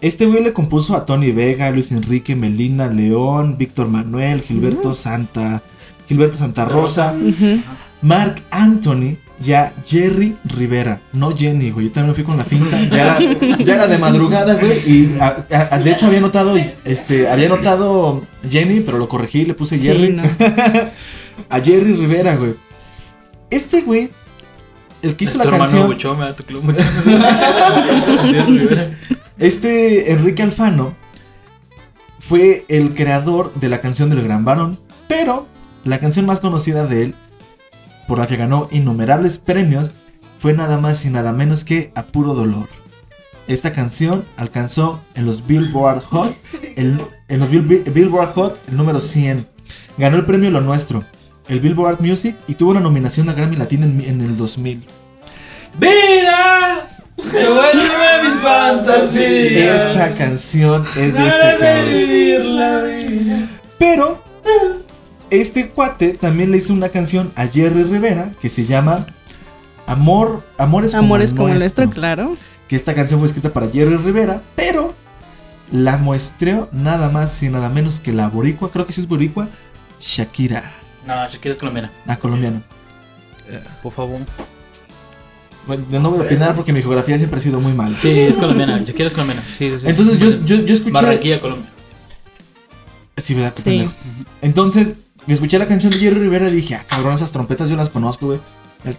Este güey le compuso a Tony Vega, Luis Enrique, Melina, León, Víctor Manuel, Gilberto Santa, Gilberto Santa Rosa. Mark Anthony y a Jerry Rivera. No Jenny, güey. Yo también fui con la finta. Ya era, ya era de madrugada, güey. Y a- a- de hecho había notado, este, había notado Jenny, pero lo corregí y le puse Sí, Jerry. no. A Jerry Rivera, güey. Este güey, el que hizo la canción, tu club este Enrique Alfano, fue el creador de la canción del Gran Varón. Pero la canción más conocida de él, por la que ganó innumerables premios, fue nada más y nada menos que A Puro Dolor. Esta canción alcanzó en los Billboard Hot, el- en los Bill- Billboard Hot el número 100. Ganó el premio Lo Nuestro, el Billboard Music y tuvo una nominación a Grammy Latino en, en el 2000. ¡Vida! ¡Devuélveme mis fantasías! Esa canción es de este cabrón. vivir la vida. Pero este cuate también le hizo una canción a Jerry Rivera que se llama Amor, Amores como, Amores como el nuestro. nuestro, claro. Que esta canción fue escrita para Jerry Rivera, pero la muestreó nada más y nada menos que la boricua, creo que sí es boricua, Shakira, No, Shakira es colombiana. la colombiana. Por favor. Bueno, yo no voy a opinar porque mi geografía siempre ha sido muy mal. Sí, es colombiana. Shakira es colombiana. Sí, sí, sí. Entonces yo, yo, yo escuché... Barranquilla, Colombia. Sí, ¿verdad? Qué Sí. Entonces, escuché la canción de Jerry Rivera y dije, ah, cabrón, esas trompetas yo las conozco, güey. El-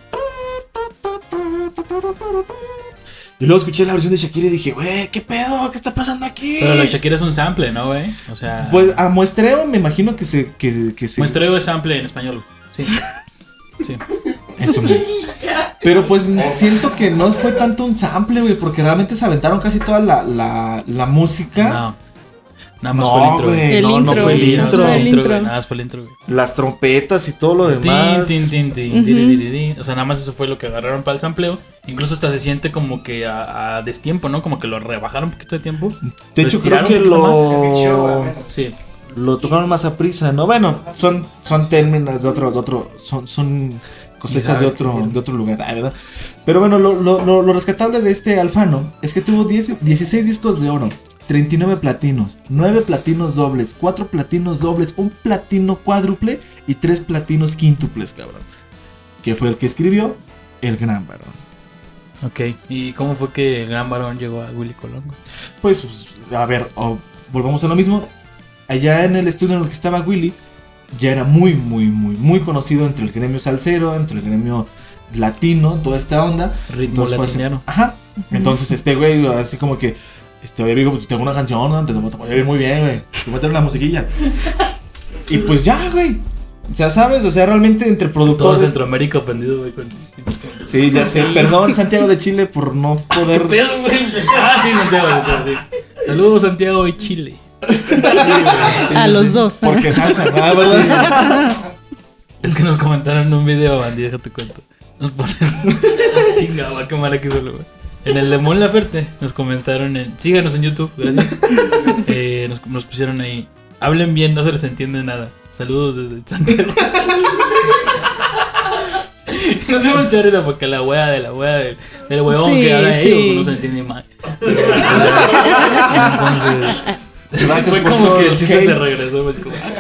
Y luego escuché la versión de Shakira y dije, güey, ¿qué pedo? ¿Qué está pasando aquí? Pero la Shakira es un sample, ¿no, güey? O sea. Pues a muestreo me imagino que se... Que, que se Muestreo es sample en español. Sí. Sí. Eso. Pero pues siento que no fue tanto un sample, güey, porque realmente se aventaron casi toda la, la, la música. No. Nada más No, fue el intro. güey, El no, no intro. fue el más intro. fue el intro, intro. güey. Nada más fue el intro, güey. Las trompetas y todo lo demás. Tin, tin, tiri, tiri. O sea, nada más eso fue lo que agarraron para el sampleo. Incluso hasta se siente como que a, a destiempo, ¿no? Como que lo rebajaron un poquito de tiempo. De hecho, creo que lo... Sí. Lo tocaron más a prisa, ¿no? Bueno, son, son términos de otro, de otro, son, son cosechas de otro, de otro lugar, ah, ¿verdad? Pero bueno, lo, lo, lo, lo rescatable de este Alfano es que tuvo 10 16 discos de oro, 39 platinos, 9 platinos dobles, 4 platinos dobles, un platino cuádruple y 3 platinos quíntuples, cabrón. Que fue el que escribió El Gran Varón. Ok, ¿y cómo fue que el gran varón llegó a Willy Colón? Pues, pues, a ver, volvamos a lo mismo. Allá en el estudio en el que estaba Willy, ya era muy, muy, muy, muy conocido entre el gremio salsero, entre el gremio latino, toda esta onda. Ritmo Entonces así- latiniano. Ajá. Entonces este güey, así como que, este, oye, amigo, pues tengo una canción, ¿no? te, te voy a ir muy bien, güey. Te voy a tener una musiquilla. y pues ya, güey. O sea, ¿sabes? O sea, realmente entre Todo productores. Centroamérica ofendido, güey. Con... Sí, ya sé. Perdón, Santiago de Chile, por no ¿Qué poder. pedo, güey? Ah, sí, Santiago, Santiago, sí. Saludos, Santiago y Chile. Sí, güey. Sí, A sí, los sí. dos. Porque salsa, ah, ¿verdad? Es que nos comentaron en un video, Bandy, déjate cuento. Nos ponen. Chingada, qué mala que solo, güey. En el de Mon Laferte nos comentaron en. Síganos en YouTube, gracias. Eh, nos, nos pusieron ahí. Hablen bien, no se les entiende nada. Saludos desde Santiago. Vamos a echar esa porque la wea de la wea del, del huevón Sí, que habla sí. ellos no se entiende mal. Entonces. Gracias fue por como que el chiste se regresó. pues, como, ah.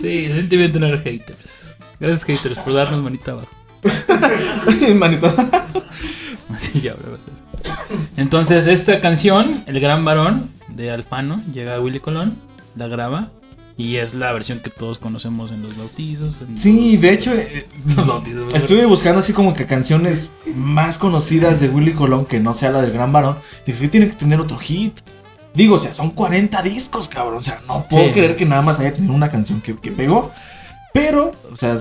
sí, se siente bien tener haters. Gracias, haters, por darnos manita abajo. Manito. Así ya hablabas eso. Entonces, esta canción, El Gran Varón de Alfano, llega a Willy Colón, la graba. Y es la versión que todos conocemos en los bautizos. en Sí, de hecho, eh, los bautizos. estuve buscando así como que canciones más conocidas de Willy Colón que no sea la del Gran Varón. Dije, que tiene que tener otro hit. Digo, o sea, son 40 discos, cabrón. O sea, no puedo Sí. creer que nada más haya tenido una canción que, que pegó. Pero, o sea,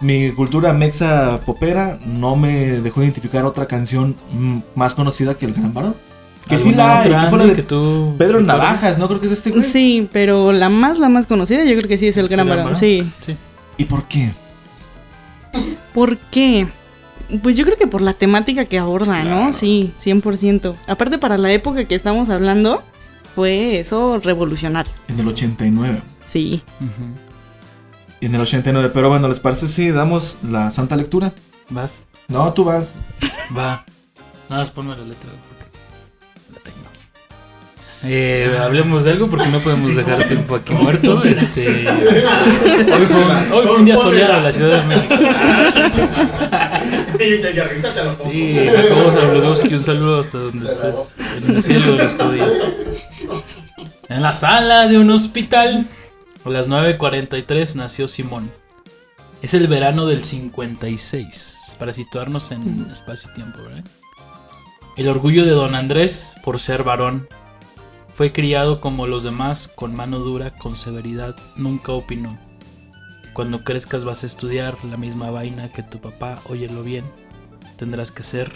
mi cultura mexa popera no me dejó identificar otra canción más conocida que el Gran Varón. Que sí ¿Alguna la hay, que fue la de que tú Pedro recuerdas? Navajas, ¿no? Creo que es este güey. Sí, pero la más, la más conocida, yo creo que sí es el ¿Es Gran Varón. Sí. Sí. ¿Y por qué? ¿Por qué? Pues yo creo que por la temática que aborda, ¿no? Sí, 100%. Aparte, para la época que estamos hablando, fue eso revolucionario. En el 89. Sí. Ujú. Y en el 89. Pero bueno, ¿les parece si damos la santa lectura? ¿Vas? No, tú vas. Va. Nada más ponme la letra porque la tengo. Eh, hablemos de algo porque no podemos dejar tiempo aquí muerto. Este, hoy, fue un, hoy fue un día soleado en la Ciudad de México. Sí, Jacobo Zabludowski, un saludo hasta donde estés, en el cielo de los judíos. En la sala de un hospital, a las 9.43 nació Simón. Es el verano del 56, para situarnos en espacio-tiempo, ¿verdad? El orgullo de don Andrés por ser varón. Fue criado como los demás, con mano dura, con severidad, nunca opinó. Cuando crezcas vas a estudiar la misma vaina que tu papá, óyelo bien. Tendrás que ser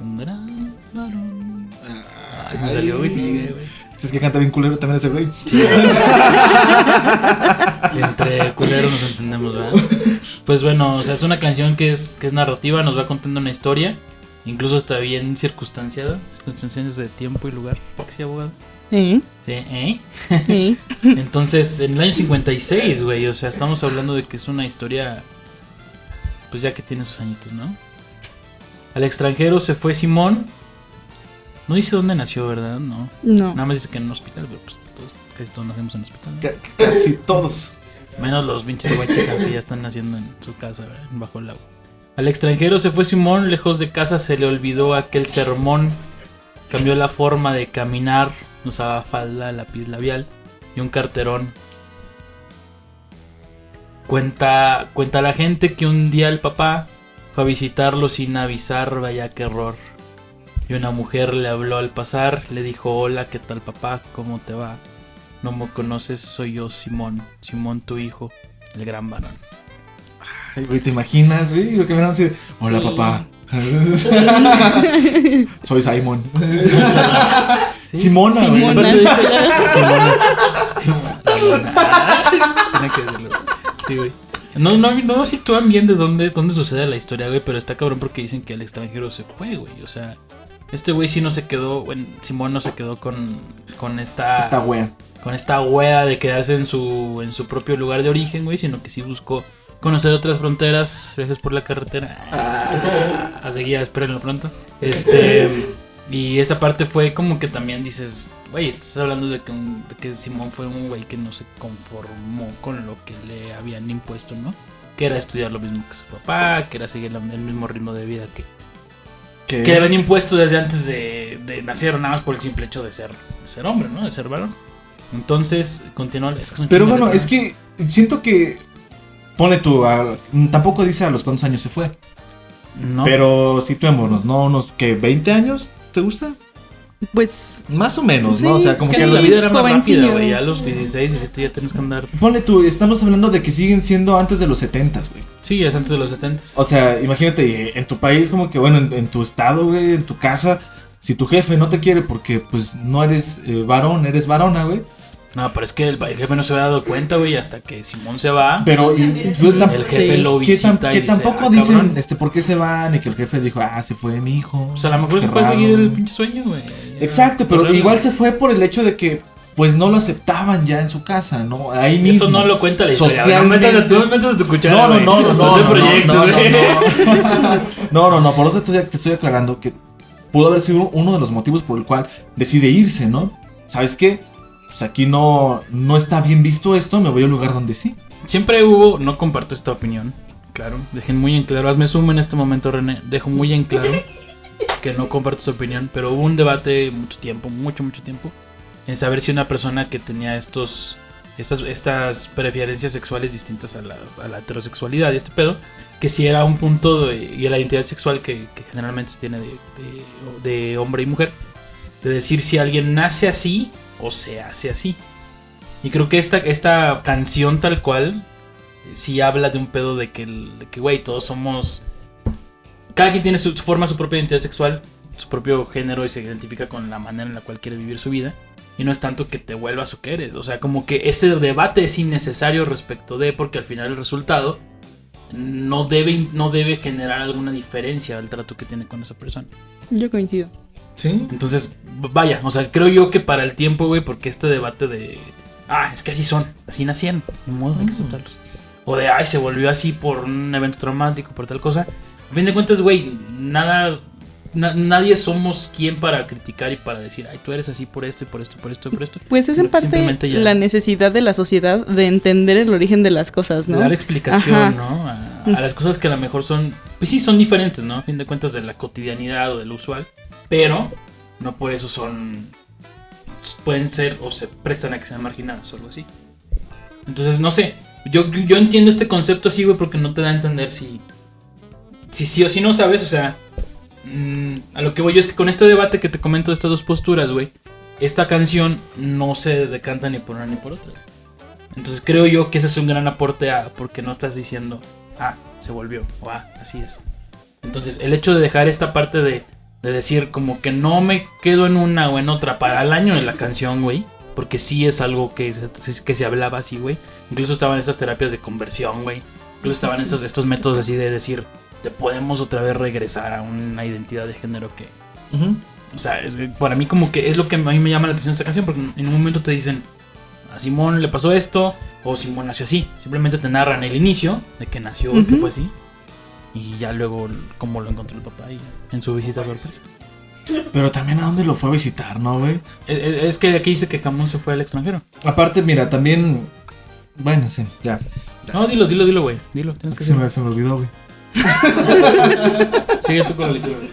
un gran varón. Ah, se me salió, güey, sí llegué, güey. Si es que canta bien culero también ese güey. Entre culeros nos entendemos, ¿verdad? Pues bueno, o sea, es una canción que es, que es narrativa, nos va contando una historia. Incluso está bien circunstanciada, circunstancias de tiempo y lugar. ¿Qué sí, abogado? Sí. Sí, ¿eh? Sí. Entonces, en el año 56, güey, o sea, estamos hablando de que es una historia, pues ya que tiene sus añitos, ¿no? Al extranjero se fue Simón. No dice dónde nació, ¿verdad? No. No. Nada más dice que en un hospital, pero pues todos, casi todos nacemos en hospital. ¿no? Ca- Casi todos. Menos los pinches guachicas que ya están naciendo en su casa, ¿verdad? bajo el agua. Al extranjero se fue Simón, lejos de casa se le olvidó aquel sermón. Cambió la forma de caminar, usaba falda, lápiz labial y un carterón. Cuenta, cuenta la gente que un día el papá fue a visitarlo sin avisar, vaya qué error. Y una mujer le habló al pasar, le dijo, hola, ¿qué tal papá? ¿Cómo te va? No me conoces, soy yo, Simón. Simón, tu hijo, el gran varón. Ay, güey, ¿te imaginas, güey? Lo que me dan así. Hola, Sí. papá. Soy Simon. Simona, güey. Simona. Aparte dice- Simona. Simona. Tiene que decirlo. Sí, güey. No, no, no sitúan bien de dónde, dónde sucede la historia, güey, pero está cabrón porque dicen que el extranjero se fue, güey. O sea, este güey sí no se quedó, bueno, Simón no se quedó con, con esta, Esta wea. con esta wea de quedarse en su, en su propio lugar de origen, güey, sino que sí buscó conocer otras fronteras, viajes por la carretera. A seguir, espérenlo pronto. Este. Y esa parte fue como que también dices, güey, estás hablando de que, un- de que Simón fue un güey que no se conformó con lo que le habían impuesto, ¿no? Que era estudiar lo mismo que su papá, que era seguir el mismo ritmo de vida que, Que- que le habían impuesto desde antes de, de nacer, nada más por el simple hecho de ser, de ser hombre, ¿no? De ser varón. Entonces, continúa. Es que Pero bueno, es que siento que. Pone tú, a- tampoco dice a los cuántos años se fue. No. Pero situémonos, ¿no? Unos que 20 años, ¿te gusta? Pues Más o menos, Sí, ¿no? O sea, Es como que que. la vida era más rápida, güey. A los 16, 17 ya tienes que andar. Ponle tú, estamos hablando de que siguen siendo antes de los 70, güey. Sí, es antes de los 70. O sea, imagínate, en tu país, como que, bueno, en, en tu estado, güey, en tu casa, si tu jefe no te quiere porque, pues, no eres eh, varón, eres varona, güey. No, pero es que el, el jefe no se había dado cuenta, güey, hasta que Simón se va. Pero, y, tam- el jefe Sí. lo que, visita tam- y que dice, tampoco "Ah, dicen, cabrón". este, por qué se van, y que el jefe dijo, ah, se fue mi hijo. O sea, a lo mejor se puede raro. seguir el pinche sueño, güey. Exacto, pero Problema. igual se fue por el hecho de que, pues, no lo aceptaban ya en su casa, ¿no? Ahí mismo. Eso no lo cuenta la historia. Socialmente- No tú metas tu cuchara, No, no, no, no, no, no, no, no, no. No, no, no, por eso estoy, te estoy aclarando que pudo haber sido uno de los motivos por el cual decide irse, ¿no? ¿Sabes qué? Pues aquí no, no está bien visto esto, me voy a un lugar donde sí. Siempre hubo, no comparto esta opinión, claro. Dejen muy en claro, hazme zoom en este momento, René. Dejo muy en claro que no comparto su opinión, pero hubo un debate mucho tiempo, mucho, mucho tiempo, en saber si una persona que tenía estos, estas, estas preferencias sexuales distintas a la, a la heterosexualidad y este pedo, que si era un punto y la identidad sexual que, generalmente se tiene de- de hombre y mujer, de decir si alguien nace así o se hace así. Y creo que esta, esta canción tal cual sí habla de un pedo de que, de que, güey, todos somos... Cada quien tiene su, su forma, su propia identidad sexual, su propio género y se identifica con la manera en la cual quiere vivir su vida. Y no es tanto que te vuelvas o que eres. O sea, como que ese debate es innecesario respecto de, porque al final el resultado no debe, no debe generar alguna diferencia al trato que tiene con esa persona. yo coincido. Sí. Entonces, vaya, o sea, creo yo que para el tiempo, güey, porque este debate de, ah, es que así son, así nacieron, ni modo, hay que aceptarlos. O de, ay, se volvió así por un evento traumático, por tal cosa. A fin de cuentas, güey, nada, na- nadie somos quien para criticar y para decir, ay, tú eres así por esto y por esto, por esto y por esto. Pues es en parte ya- la necesidad de la sociedad de entender el origen de las cosas, de ¿no? dar explicación, Ajá. ¿no? A, a las cosas que a lo mejor son, pues sí, son diferentes, ¿no? A fin de cuentas de la cotidianidad o de lo usual, pero no por eso son, pueden ser o se prestan a que sean marginadas o algo así. Entonces, no sé, yo, yo entiendo este concepto así, güey, porque no te da a entender si, si sí o si no, ¿sabes? O sea, mm, a lo que voy yo es que con este debate que te comento de estas dos posturas, güey, esta canción no se decanta ni por una ni por otra. Entonces creo yo que ese es un gran aporte a porque no estás diciendo, ah, se volvió, o ah, así es. Entonces el hecho de dejar esta parte de, de decir como que no me quedo en una o en otra para el año de la canción, güey, porque sí es algo que se, que se hablaba así, güey. Incluso estaban esas terapias de conversión, güey. Incluso estaban Sí. estos, estos métodos así de decir, te podemos otra vez regresar a una identidad de género que, o sea, para mí como que es lo que a mí me llama la atención esta canción, porque en un momento te dicen, a Simón le pasó esto, o Simón nació así. Simplemente te narran el inicio de que nació, que Ujú. fue así, y ya luego cómo lo encontró el papá y en su visita sorpresa. Pero también a dónde lo fue a visitar, ¿no, güey? Es, es- es que aquí dice que Jamón se fue al extranjero. Aparte, mira, también. Bueno, sí, ya. No, dilo, dilo, dilo, güey. Dilo, Es tienes que se me, se me olvidó, güey. Sigue tú con la lectura, güey.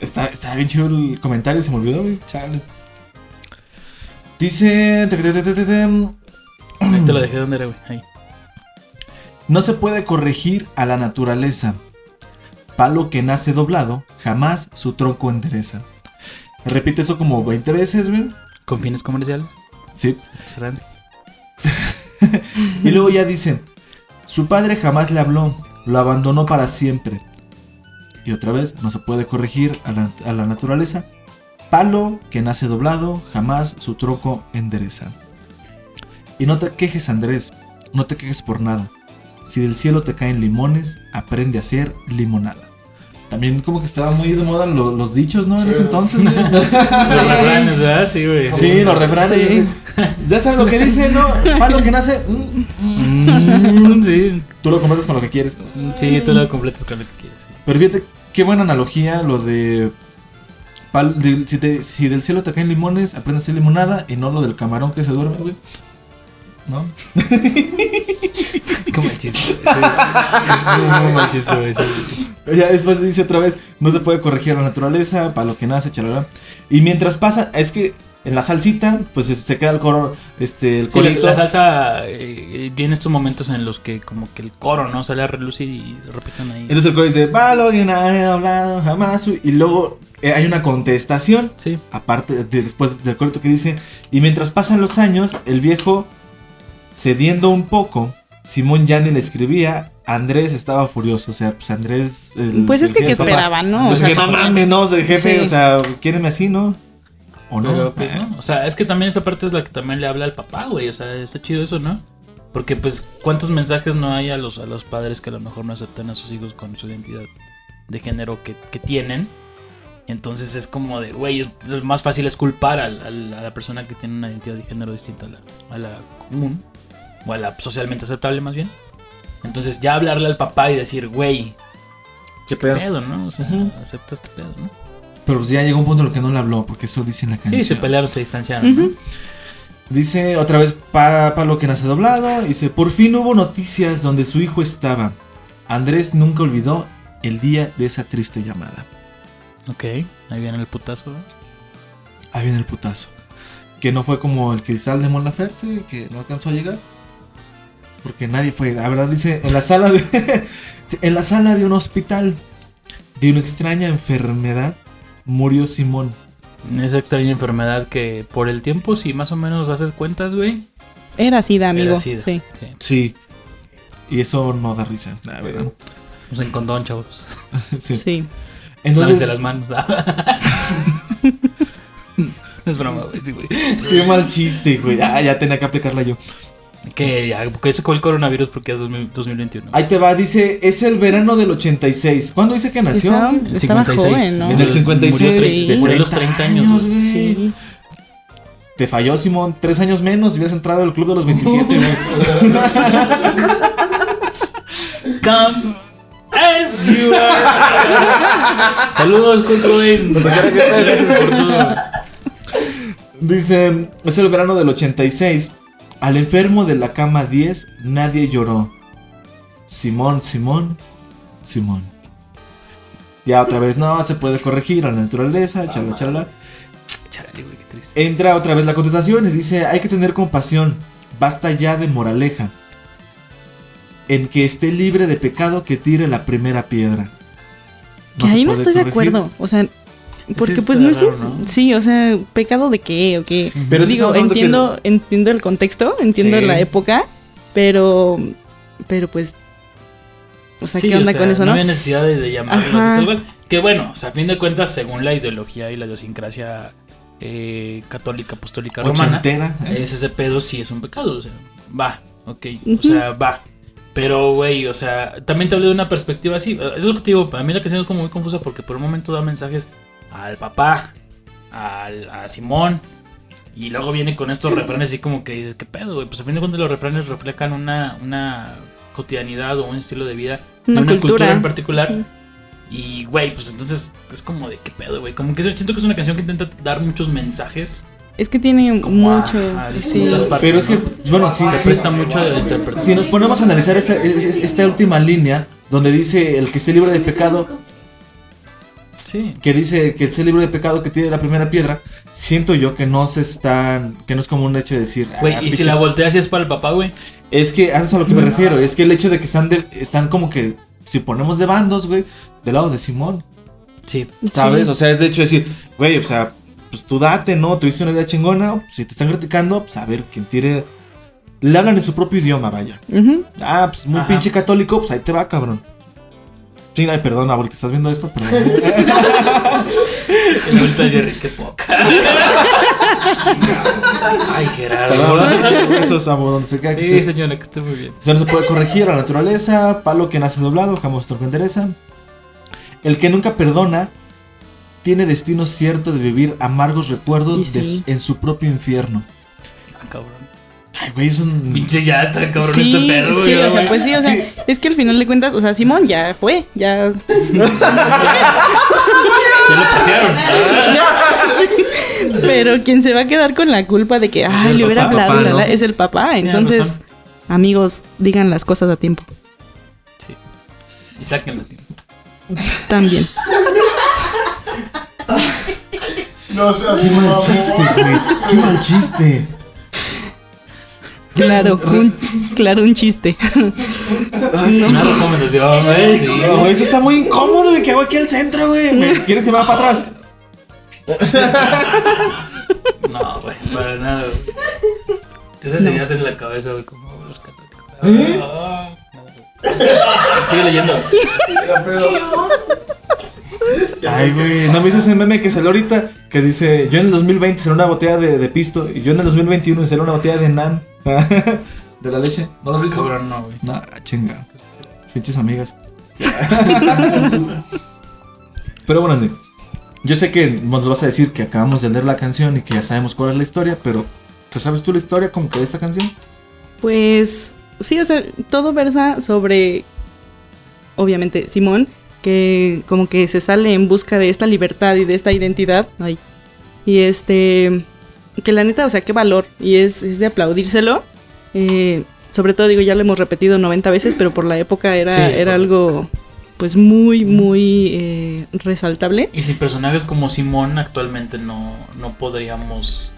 Está, está bien chido el comentario, se me olvidó, güey. Chale. Dice. te- Ahí te la dejé donde era, güey. Ahí. No se puede corregir a la naturaleza. Palo que nace doblado, jamás su tronco endereza. Repite eso como 20 veces, güey. Con fines comerciales. Sí. Excelente. Y luego ya dice, su padre jamás le habló, lo abandonó para siempre. Y otra vez, no se puede corregir a la, a la naturaleza. Palo que nace doblado, jamás su tronco endereza. Y no te quejes, Andrés, no te quejes por nada. Si del cielo te caen limones, aprende a hacer limonada. También como que estaba muy de moda lo- los dichos, ¿no? En ese entonces, güey. Los refranes, ¿verdad? Sí, güey. Sí, los refranes. Sí. Ya sabes lo que dice, ¿no? Palo que nace. mm, mm. Sí, Tú lo completas con lo que quieres. sí, tú lo completas con lo que quieres. sí. Pero fíjate qué buena analogía lo de, pal- de- si, te- si del cielo te caen limones, aprendes a hacer limonada y no lo del camarón que se duerme, güey. ¿No? Qué mal chiste. Sí, es un muy mal chiste, güey. sí. Ya después dice otra vez, no se puede corregir la naturaleza, para lo que nace, chalala. Y mientras pasa, es que en la salsita, pues se- queda el coro, este, el Sí, la, corito. la salsa eh, viene estos momentos en los que como que el coro, ¿no? Sale a relucir y repiten ahí. Entonces el coro dice, para lo que nadie ha hablado jamás. Y luego eh, hay una contestación, Sí. aparte de, después del corito que dice, y mientras pasan los años, el viejo, cediendo un poco, Simón ya ni le escribía, Andrés estaba furioso, o sea, pues Andrés... el- Pues es el que, ¿qué jefe- esperaba, ¿no? O Entonces sea, que no mames, no, el jefe, Sí. o sea, quiéreme así, ¿no? ¿O no? Pero, pues. ¿no? O sea, es que también esa parte es la que también le habla al papá, güey. O sea, está chido eso, ¿no? Porque, pues, ¿cuántos mensajes no hay a los, a los padres que a lo mejor no aceptan a sus hijos con su identidad de género que, que tienen? Entonces es como de, güey, lo más fácil es culpar al- al- a la persona que tiene una identidad de género distinta a la, a la común, o a la socialmente aceptable más bien. Entonces ya hablarle al papá y decir, güey, ¿Qué qué pedo? pedo, ¿no? O sea, acepta este pedo, ¿no? Pero pues ya llegó un punto en el que no le habló, porque eso dice en la canción. Sí, se pelearon, se distanciaron. Dice otra vez pa, Pablo que nace doblado. Dice, por fin hubo noticias donde su hijo estaba. Andrés nunca olvidó el día de esa triste llamada. Ok, ahí viene el putazo. ¿no? Ahí viene el putazo. Que no fue como el cristal de Mon Laferte, que no alcanzó a llegar. Porque nadie fue. La verdad dice, en la sala de... en la sala de un hospital de una extraña enfermedad murió Simón. Esa extraña enfermedad que por el tiempo, si más o menos haces cuentas, güey. Era SIDA, amigo. era SIDA. Sí. sí. Sí. Y eso no da risa, la verdad. Usen condón, chavos. Sí. Sí. Entonces, Lávense las manos. es broma, güey. Sí, güey. Qué mal chiste, güey. Ah, ya tenía que aplicarla yo. Que ya, porque se el coronavirus porque es 2000 2021. Ahí te va, dice, es el verano del 86. ¿Cuándo dice que nació? Estaba? En estaba 56. joven, ¿no? En el 56. Murió, tre- Sí. murió a los 30 años. güey. Sí. Te falló, Simón. Tres años menos y hubieras entrado al club de los 27, güey. Come as you are. Saludos, Kurt Cobain. Dice, es el verano del 86. Al enfermo de la cama 10, nadie lloró. Simón, Simón, Simón. Ya otra vez, no, se puede corregir a la naturaleza, chala, chala. Chale, güey, qué triste. Entra otra vez la contestación y dice, hay que tener compasión, basta ya de moraleja. En que esté libre de pecado que tire la primera piedra. Que se ahí no estoy de acuerdo. O sea, porque pues no es un- raro, ¿no? Sí, o sea, pecado de qué o qué. Pero Digo, hablando que- entiendo, entiendo el contexto, entiendo Sí. la época, pero, pero pues, o sea, Sí, ¿qué onda o sea, con eso, no? había necesidad de, de llamarlo así Ajá. tal cual. Que bueno, o sea, a fin de cuentas, según la ideología y la idiosincrasia eh, católica, apostólica romana, Ochentera. es ese pedo sí es un pecado. O sea, va, ok, o sea, va. Pero, güey, o sea, también te hablé de una perspectiva así. Es lo que te digo, para mí la canción es como muy confusa porque por un momento da mensajes al papá, al, a Simón. Y luego viene con estos refranes así como que dices, ¿qué pedo, güey? Pues a fin de cuentas los refranes reflejan una, una cotidianidad o un estilo de vida de Una una cultura, cultura. en particular. Y, güey, pues entonces es como de qué pedo, güey. Como que siento que es una canción que intenta dar muchos mensajes. Es que tiene a- mucho. a sí. partes. Pero es que, ¿no? bueno, sí, Se sí. presta mucho de interpretación. Si nos ponemos a analizar esta, es- es- esta última línea, donde dice el que esté libre de pecado, Sí. que dice que esté libre de pecado que tiene la primera piedra, siento yo que no se están, que no es como un hecho de decir, Güey, "Ah, y si pinche-". la volteas y es para el papá, güey. Es que a eso es a lo que me refiero, es que el hecho de que están, de- están como que, si ponemos de bandos, güey, del lado de Simón, Sí. ¿sabes? Sí. O sea, es de hecho decir, güey, o sea, pues tú date, ¿no? Tuviste una vida chingona, si te están criticando, pues a ver, quien tire... Le hablan en su propio idioma, vaya. Ah, pues muy Ajá. pinche católico, pues ahí te va, cabrón. Sí, ay, perdón, abuelita, ¿estás viendo esto? Pero... El vuelta de Jerry, qué poca. Ay, Gerardo. perdón, eso es amor, donde se queda. que Sí, esté- señora, que esté muy bien. Se puede corregir a la naturaleza, palo que nace doblado, jamás otro que endereza. El que nunca perdona tiene destino cierto de vivir amargos recuerdos de- en su propio infierno. Ah, cabrón. Ay, güey, es un. Pinche ya está cabrón Sí, este perro, sí, güey, o sea, pues sí, o sea, es que al final de cuentas, o sea, Simón ya fue, ya. Ya lo pasearon. Pero quien se va a quedar con la culpa de que, ay, le hubiera papá, hablado, papá, ¿no? es el papá. Entonces, amigos, digan las cosas a tiempo. Sí. Y sáquenlo, tío. También. No seas Qué mal chiste, güey. Qué mal chiste. Claro, un, claro, un chiste. Una recomendación, güey. Sí, No, eso está muy incómodo, güey. ¿Qué hago aquí al centro, güey? ¿Me- ¿Quieres que me vaya para atrás? No, güey, para nada, güey. Esas ideas en la cabeza, güey, como los católicos. ¿Eh? No. Sigue leyendo. Ay, güey. No me hizo ese meme que salió ahorita que dice: Yo en el 2020 seré una botella de, de pisto y yo en el 2021 seré una botella de nan. De la leche. ¿No lo has visto? Cabrón, no, güey. No, chinga. Pinches amigas. pero bueno, Andy, yo sé que nos vas a decir que acabamos de leer la canción y que ya sabemos cuál es la historia, pero ¿te sabes tú la historia como que de esta canción? Pues sí, o sea, todo versa sobre, obviamente, Simón, que como que se sale en busca de esta libertad y de esta identidad. Ay. Y este, que la neta, o sea, qué valor. Y es, es de aplaudírselo. Eh, sobre todo, digo, ya lo hemos repetido 90 veces, pero por la época era, Sí, era algo, pues, muy, muy eh, resaltable. Y sin personajes como Simón, actualmente no, no podríamos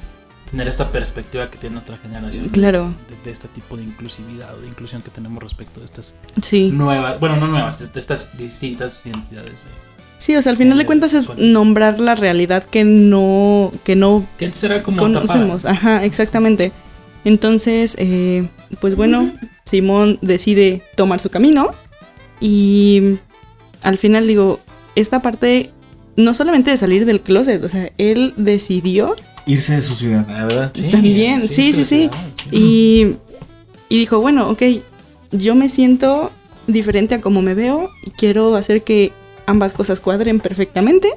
tener esta perspectiva que tiene otra generación. Claro, De, de este tipo de inclusividad o de inclusión que tenemos respecto de estas sí. nuevas, bueno, no nuevas, de, de estas distintas identidades. de- Sí, o sea, al final de Eh, cuentas es nombrar la realidad que no, que no era como conocemos. tapada. Ajá, exactamente. Entonces, eh, pues bueno, Simón decide tomar su camino y al final digo, esta parte no solamente de salir del closet, o sea, él decidió Irse de su ciudad, verdad. Sí, También, sí, sí, sí. y, y dijo, bueno, ok, yo me siento diferente a como me veo y quiero hacer que ambas cosas cuadren perfectamente.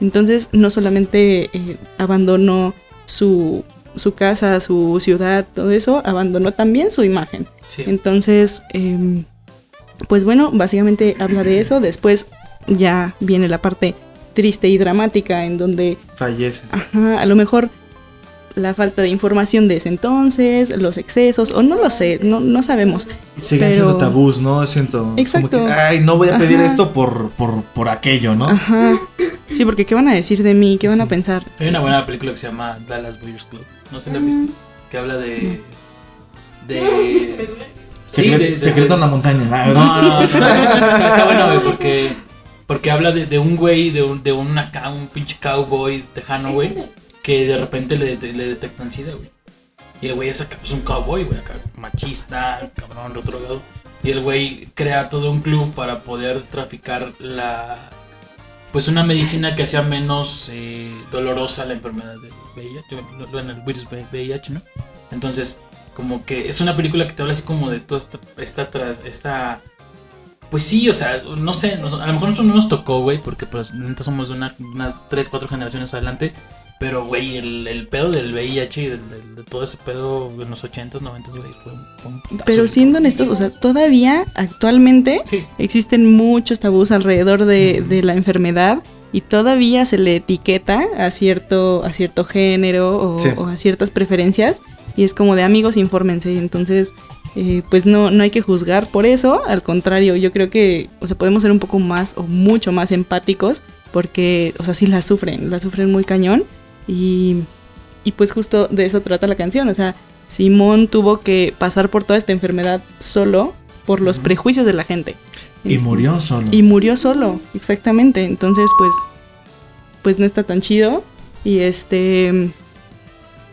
Entonces, no solamente eh, abandonó su, su casa, su ciudad, todo eso, abandonó también su imagen. Sí. Entonces, em, pues bueno, básicamente habla de eso. Después ya viene la parte triste y dramática en donde Fallece. Ajá, a lo mejor la falta de información de ese entonces, los excesos, o no lo sé, no, no sabemos. Siguen Pero- siendo tabús, ¿no? Siento. como Exacto. que, Ay, no voy a pedir Ajá. esto por, por, por aquello, ¿no? Ajá. Sí, porque ¿qué van a decir de mí? ¿Qué van a pensar? Hay una buena película que se llama Dallas Buyers Club. No sé si la viste. Que habla de. De. Sí, Secre- de- de- secreto en la montaña. No, no, no. Está, está bueno, güey, porque. Porque habla de, de un güey, de un, de un, acá, un pinche cowboy tejano, güey. Que de repente le, le detectan sida, güey. Y el güey es pues un cowboy, güey, acá, machista, cabrón, retrogado. Y el güey crea todo un club para poder traficar la. Pues una medicina que hacía menos eh, dolorosa la enfermedad del VIH. Entonces, como que es una película que te habla así como de toda esta, esta, tras- esta pues sí, o sea, no sé, a lo mejor nosotros no nos tocó, güey, porque pues somos de una- unas 3, 4 generaciones adelante, pero güey, el, el pedo del VIH y del- del- de todo ese pedo en los 80s, 90s, güey, fue un, fue un putazo, Pero siendo honestos, o sea, todavía actualmente Sí, existen muchos tabús alrededor de, de la enfermedad y todavía se le etiqueta a cierto, a cierto género o, Sí. o a ciertas preferencias y es como de amigos, infórmense. Entonces, eh, pues no, no hay que juzgar por eso, al contrario, yo creo que, o sea, podemos ser un poco más o mucho más empáticos porque, o sea, sí la sufren, la sufren muy cañón y, y pues justo de eso trata la canción, o sea, Simón tuvo que pasar por toda esta enfermedad solo por los prejuicios de la gente. Y murió solo. Y murió solo, exactamente. Entonces, pues, pues no está tan chido. Y este,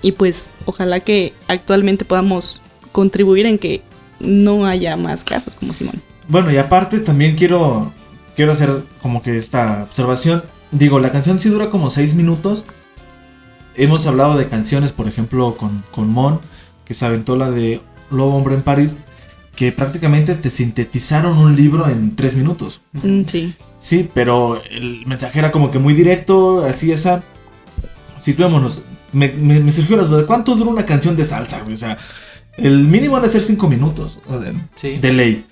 y pues, ojalá que actualmente podamos contribuir en que no haya más casos como Simón. Bueno, y aparte también quiero, quiero hacer como que esta observación. Digo, la canción sí dura como 6 minutos. Hemos hablado de canciones, por ejemplo, con, con Mon, que se aventó la de Lobo Hombre en París, que prácticamente te sintetizaron un libro en 3 minutos. Mm, sí. Sí, pero el mensaje era como que muy directo, así esa. Situémonos. Me, me, me surgió la duda, ¿cuánto dura una canción de salsa, güey? O sea, El mínimo ha de ser 5 minutos. o sea, Sí. De ley.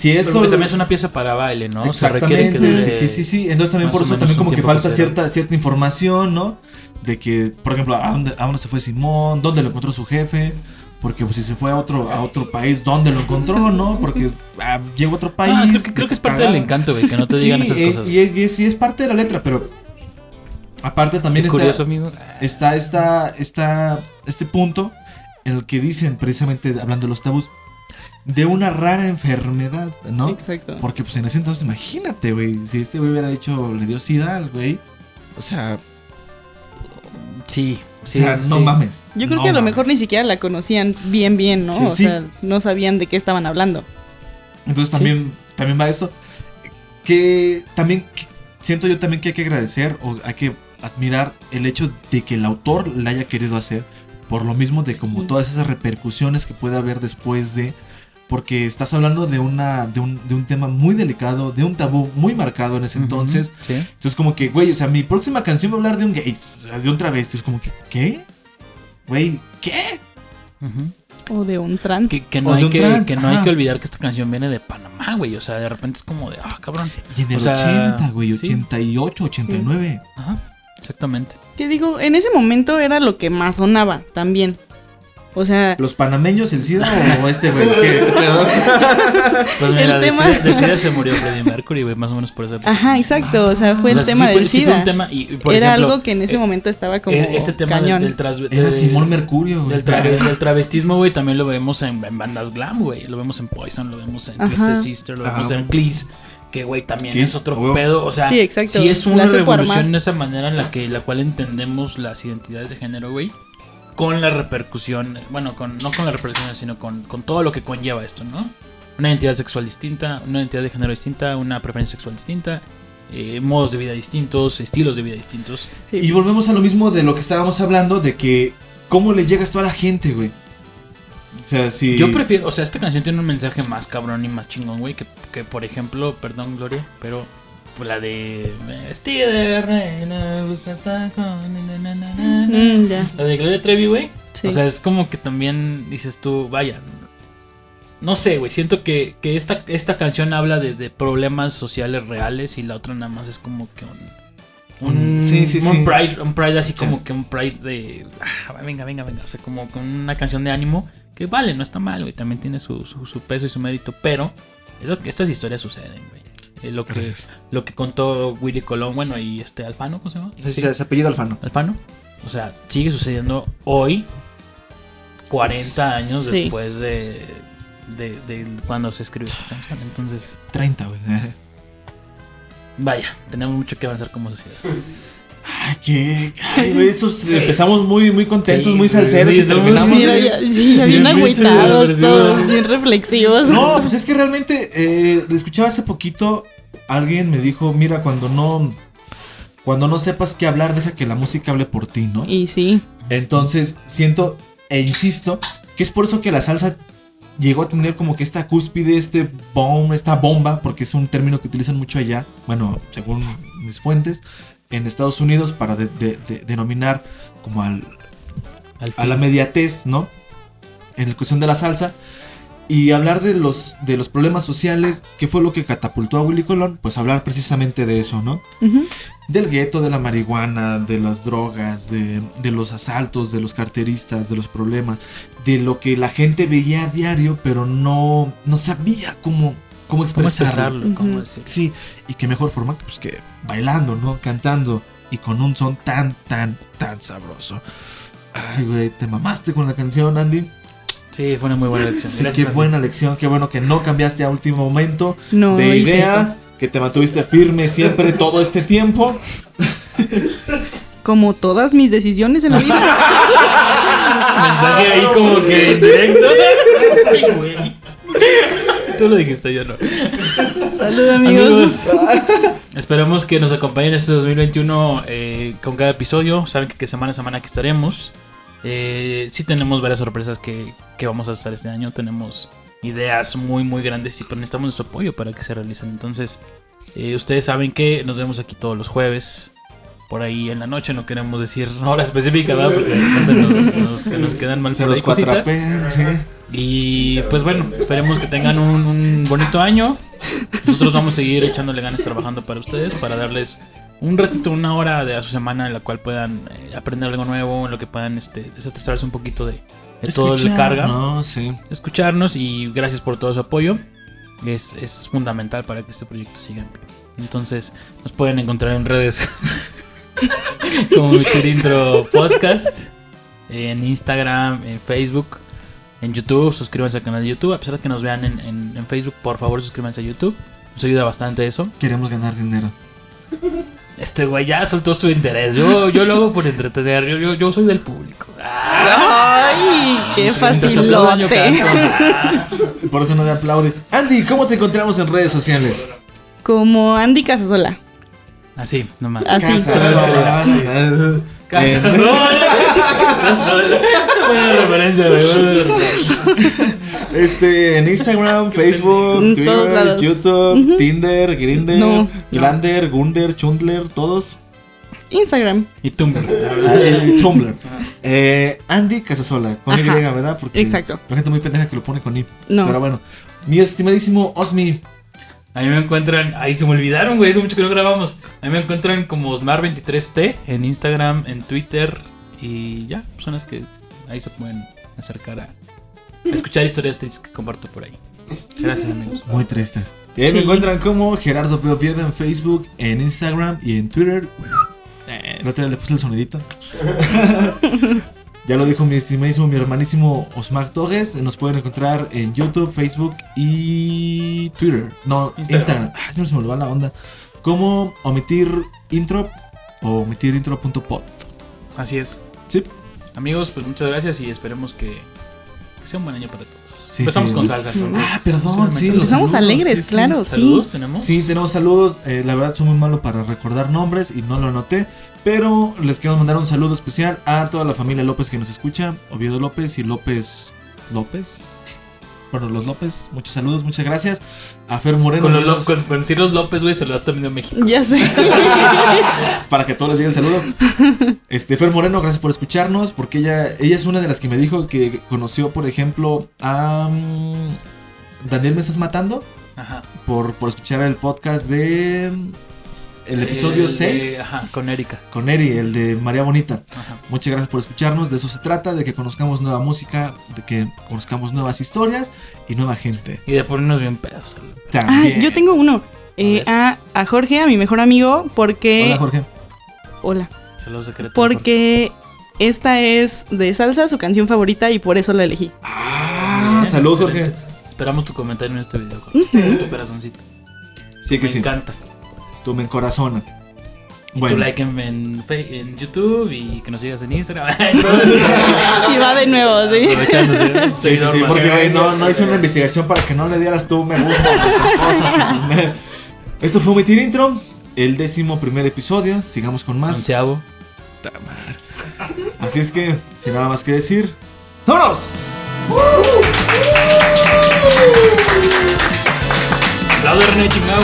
Si eso. porque también es una pieza para baile, ¿no? Se requiere Exactamente. que sí, sí, sí, sí. Entonces también por o eso también como que falta cierta, cierta información, ¿no? De que, por ejemplo, a dónde, a dónde se fue Simón, dónde lo encontró su jefe. Porque pues si se fue a otro, a otro país, ¿dónde lo encontró, no? Porque ah, llegó a otro país. Ah, creo que, creo que es parte del encanto, güey, que no te digan Sí, esas eh, cosas. Y, es- y es- y es parte de la letra, pero aparte también está, curioso, amigo. está, está, está este punto en el que dicen, precisamente hablando de los tabús, de una rara enfermedad, ¿no? Exacto. Porque pues en ese entonces, imagínate, güey, si este güey hubiera dicho, le dio sida al güey, o sea, Sí, o sea, sí, no mames. Yo creo no que a lo mames. mejor ni siquiera la conocían bien, bien, ¿no? Sí, o sí. sea, no sabían de qué estaban hablando. Entonces también, también va esto. Que también que- siento yo también que hay que agradecer o hay que admirar el hecho de que el autor la haya querido hacer. Por lo mismo de como Sí. todas esas repercusiones que puede haber después de. Porque estás hablando de una. de un, de un tema muy delicado, de un tabú muy marcado en ese entonces. Sí. Entonces, como que, güey, o sea, mi próxima canción va a hablar de un gay, o sea, de un travesti. Es como que, ¿qué? Güey, ¿qué? O de un trans. Que, no, hay que, trans, que no hay que olvidar que esta canción viene de Panamá, güey. O sea, de repente es como de, ah, cabrón. Y en el O sea, 80, güey, sí. 88, 89. Ajá, exactamente. Que digo, en ese momento era lo que más sonaba también. O sea, ¿Los panameños, el SIDA o este güey? Pues mira, El de, tema- SIDA, de SIDA se murió Freddie Mercury, güey, más o menos por eso. ajá, exacto. O sea, fue O sea, el sí tema fue- del sí fue un SIDA. tema y, y, por era ejemplo, algo que en ese eh, momento estaba como eh, Ese tema del, cañón. del, tras- Era Simón Mercurio, güey. del, tra- del travestismo, güey, también lo vemos en, en bandas glam, güey. Lo vemos en Poison, lo vemos en. Twisted Sister, lo Ajá. vemos en Please. Que, güey, también es otro pedo. O sea, Sí, exacto. sí es una revolución en esa manera en la que la cual entendemos las identidades de género, güey. Con la repercusión, bueno, con, no con la repercusión, sino con, con todo lo que conlleva esto, ¿no? Una identidad sexual distinta, una identidad de género distinta, una preferencia sexual distinta, eh, modos de vida distintos, estilos de vida distintos. Sí. Y volvemos a lo mismo de lo que estábamos hablando, de que cómo le llegas tú a la gente, güey. O sea, si... Yo prefiero, o sea, esta canción tiene un mensaje más cabrón y más chingón, güey, que, que por ejemplo, perdón, Gloria, pero la de Vestida de reina, usa. Mm. La de Gloria Trevi, güey. Sí. O sea, es como que también dices tú, vaya. No sé, güey. Siento que, que esta, esta canción habla de, de problemas sociales reales y la otra nada más es como que un. Un, Mm, sí, sí, un sí. pride, un pride así Sí. como que un pride de. ah, venga, venga, venga. O sea, como con una canción de ánimo que vale, no está mal, güey. También tiene su, su, su peso y su mérito. Pero es lo que estas historias suceden, güey. Eh, lo, que, Gracias. lo que contó Willy Colón, bueno, y este Alfano, ¿cómo se llama? Sí, ese apellido Alfano. Alfano. O sea, sigue sucediendo hoy, 40 años Sí. después de, de, de cuando se escribió esta canción. Entonces, 30, güey. vaya, tenemos mucho que avanzar como sociedad. Ay, qué... Ay, güey, empezamos muy, muy contentos, Sí, muy salseros sí, y terminamos... Mira, ya, sí, ya bien Bien agüitados, todos bien reflexivos. No, pues es que realmente, eh, escuchaba hace poquito, alguien me dijo, mira, cuando no... Cuando no sepas qué hablar, deja que la música hable por ti, ¿no? Y sí, Entonces, siento e insisto que es por eso que la salsa llegó a tener como que esta cúspide, este bomb, esta bomba, porque es un término que utilizan mucho allá, bueno, según mis fuentes, en Estados Unidos para de- de- de- denominar como al, Al a la mediatez, ¿no? En la cuestión de la salsa. Y hablar de los, de los problemas sociales, que fue lo que catapultó a Willy Colón, pues hablar precisamente de eso, ¿no? ujú, Del gueto, de la marihuana, de las drogas, de, de los asaltos, de los carteristas, de los problemas, de lo que la gente veía a diario, pero no, no sabía cómo, cómo ¿Cómo expresarlo. ¿Cómo decirlo? Sí, y qué mejor forma que, pues, que bailando, ¿no? Cantando y con un son tan, tan, tan sabroso. Ay, güey, te mamaste con la canción, Andy. Sí, fue una muy buena lección. Sí, Gracias, qué Andy. buena lección, qué bueno que no cambiaste a último momento no de hice idea, que te mantuviste firme siempre todo este tiempo. Como todas mis decisiones en la vida. Mensaje ahí como que directo. Ay, güey. Tú lo dijiste, yo no. Salud, amigos. Amigos, esperemos que nos acompañen este 2021 eh, con cada episodio. Saben que, que semana a semana aquí estaremos. Eh, sí tenemos varias sorpresas que, que vamos a estar este año. Tenemos ideas muy, muy grandes y necesitamos su apoyo para que se realicen. Entonces, eh, ustedes saben que nos vemos aquí todos los jueves. por ahí en la noche. No queremos decir hora específica, ¿verdad? Porque de repente nos, nos- nos quedan mal Se los cositas. sí. Y pues bueno, esperemos que tengan un, un bonito año. Nosotros vamos a seguir echándole ganas trabajando para ustedes, para darles un ratito, una hora de a su semana en la cual puedan eh, aprender algo nuevo, en lo que puedan este, desestresarse un poquito de, de todo el carga No, sí. escucharnos y gracias por todo su apoyo. Es, es fundamental para que este proyecto siga en pie. Entonces, nos pueden encontrar en redes como Mitir Intro Podcast, en Instagram, en Facebook, en YouTube. Suscríbanse al canal de YouTube. A pesar de que nos vean en, en- en Facebook, por favor, suscríbanse a YouTube. Nos ayuda bastante eso. Queremos ganar dinero. Este güey ya soltó su interés. Yo, yo lo hago por entretener. Yo, yo, yo soy del público. Ah, Ay, qué facilote. Ah. Por eso no te aplaude. Andy, ¿cómo te encontramos en redes sociales? Como Andy Casasola. Así, nomás. Así. Casa sola. Casa Eh, sola. Casa sola. Buena referencia, güey. Este, en Instagram, Facebook, Twitter. YouTube, Tinder, Grinder, No. Glander, Gunder, Chundler, todos. Instagram. Y tú. Ah, eh, Tumblr. Eh, Andy Casasola, con Y, Ajá. ¿verdad? Porque Exacto. La gente muy pendeja que lo pone con I. No. Pero bueno. Mi estimadísimo Osmi. A mí me encuentran. Ahí se me olvidaron, güey. Hace mucho que no grabamos. A mí me encuentran como Osmar23T en Instagram, en Twitter. Y ya, son las que ahí se pueden acercar a, a escuchar historias tristes que comparto por ahí. Gracias, amigos. Muy tristes. Y ahí me encuentran como Gerardo Peo Piedra en Facebook, en Instagram y en Twitter. Eh, el otro día le puse el sonidito. ya lo dijo mi estimadísimo, mi hermanísimo Osmar Torres. Nos pueden encontrar en YouTube, Facebook y Twitter. No, Instagram. Instagram. Ah, no se me olvidó la onda. Como omitir intro o omitirintro.pod. Así es. Sí. Amigos, pues muchas gracias y esperemos que, que sea un buen año para todos. Sí, Empezamos sí. con salsa. entonces. Ah, perdón, sí. los Empezamos saludos, alegres, sí. claro, sí. Saludos, tenemos. Sí, tenemos saludos. Eh, la verdad, soy muy malo para recordar nombres y no lo anoté. Pero les quiero mandar un saludo especial a toda la familia López que nos escucha. Oviedo López y López López. Bueno, los López, muchos saludos, muchas gracias. A Fer Moreno. Con, los, con, con Ciro López, güey, se lo has terminado en México. Ya sé. Para que todos les llegue el saludo. Este, Fer Moreno, gracias por escucharnos. Porque ella, ella es una de las que me dijo que conoció, por ejemplo, a. mm, Daniel, ¿me estás matando? Ajá. Por, por escuchar el podcast de. El episodio El de- 6. Ajá, con Erika. con Eri, el de María Bonita. Ajá. Muchas gracias por escucharnos. De eso se trata, de que conozcamos nueva música, de que conozcamos nuevas historias y nueva gente. Y de ponernos bien pedos. Ah, yo tengo uno. Eh, a, a Jorge, a mi mejor amigo, porque. Hola, Jorge. Hola. Saludos secretos. Porque esta es de salsa, su canción favorita, y por eso la elegí. Ah, Bien, saludos, excelente. Jorge. Esperamos tu comentario en este video. Jorge. Tu corazoncito. Sí, que Me sí. encanta. Tú me encorazona. Y Bueno. tu like en, en, YouTube y que nos sigas en Instagram. Y va de nuevo, ¿sí? Aprovechándose. Sí, sí, sí, porque no, no hice una investigación para que no le dieras tú me gusta a estas cosas. Esto fue Omitir Intro, el décimo primer episodio. Sigamos con más. Onceavo. Así es que, sin nada más que decir, ¡vámonos! Aplaude René chingado.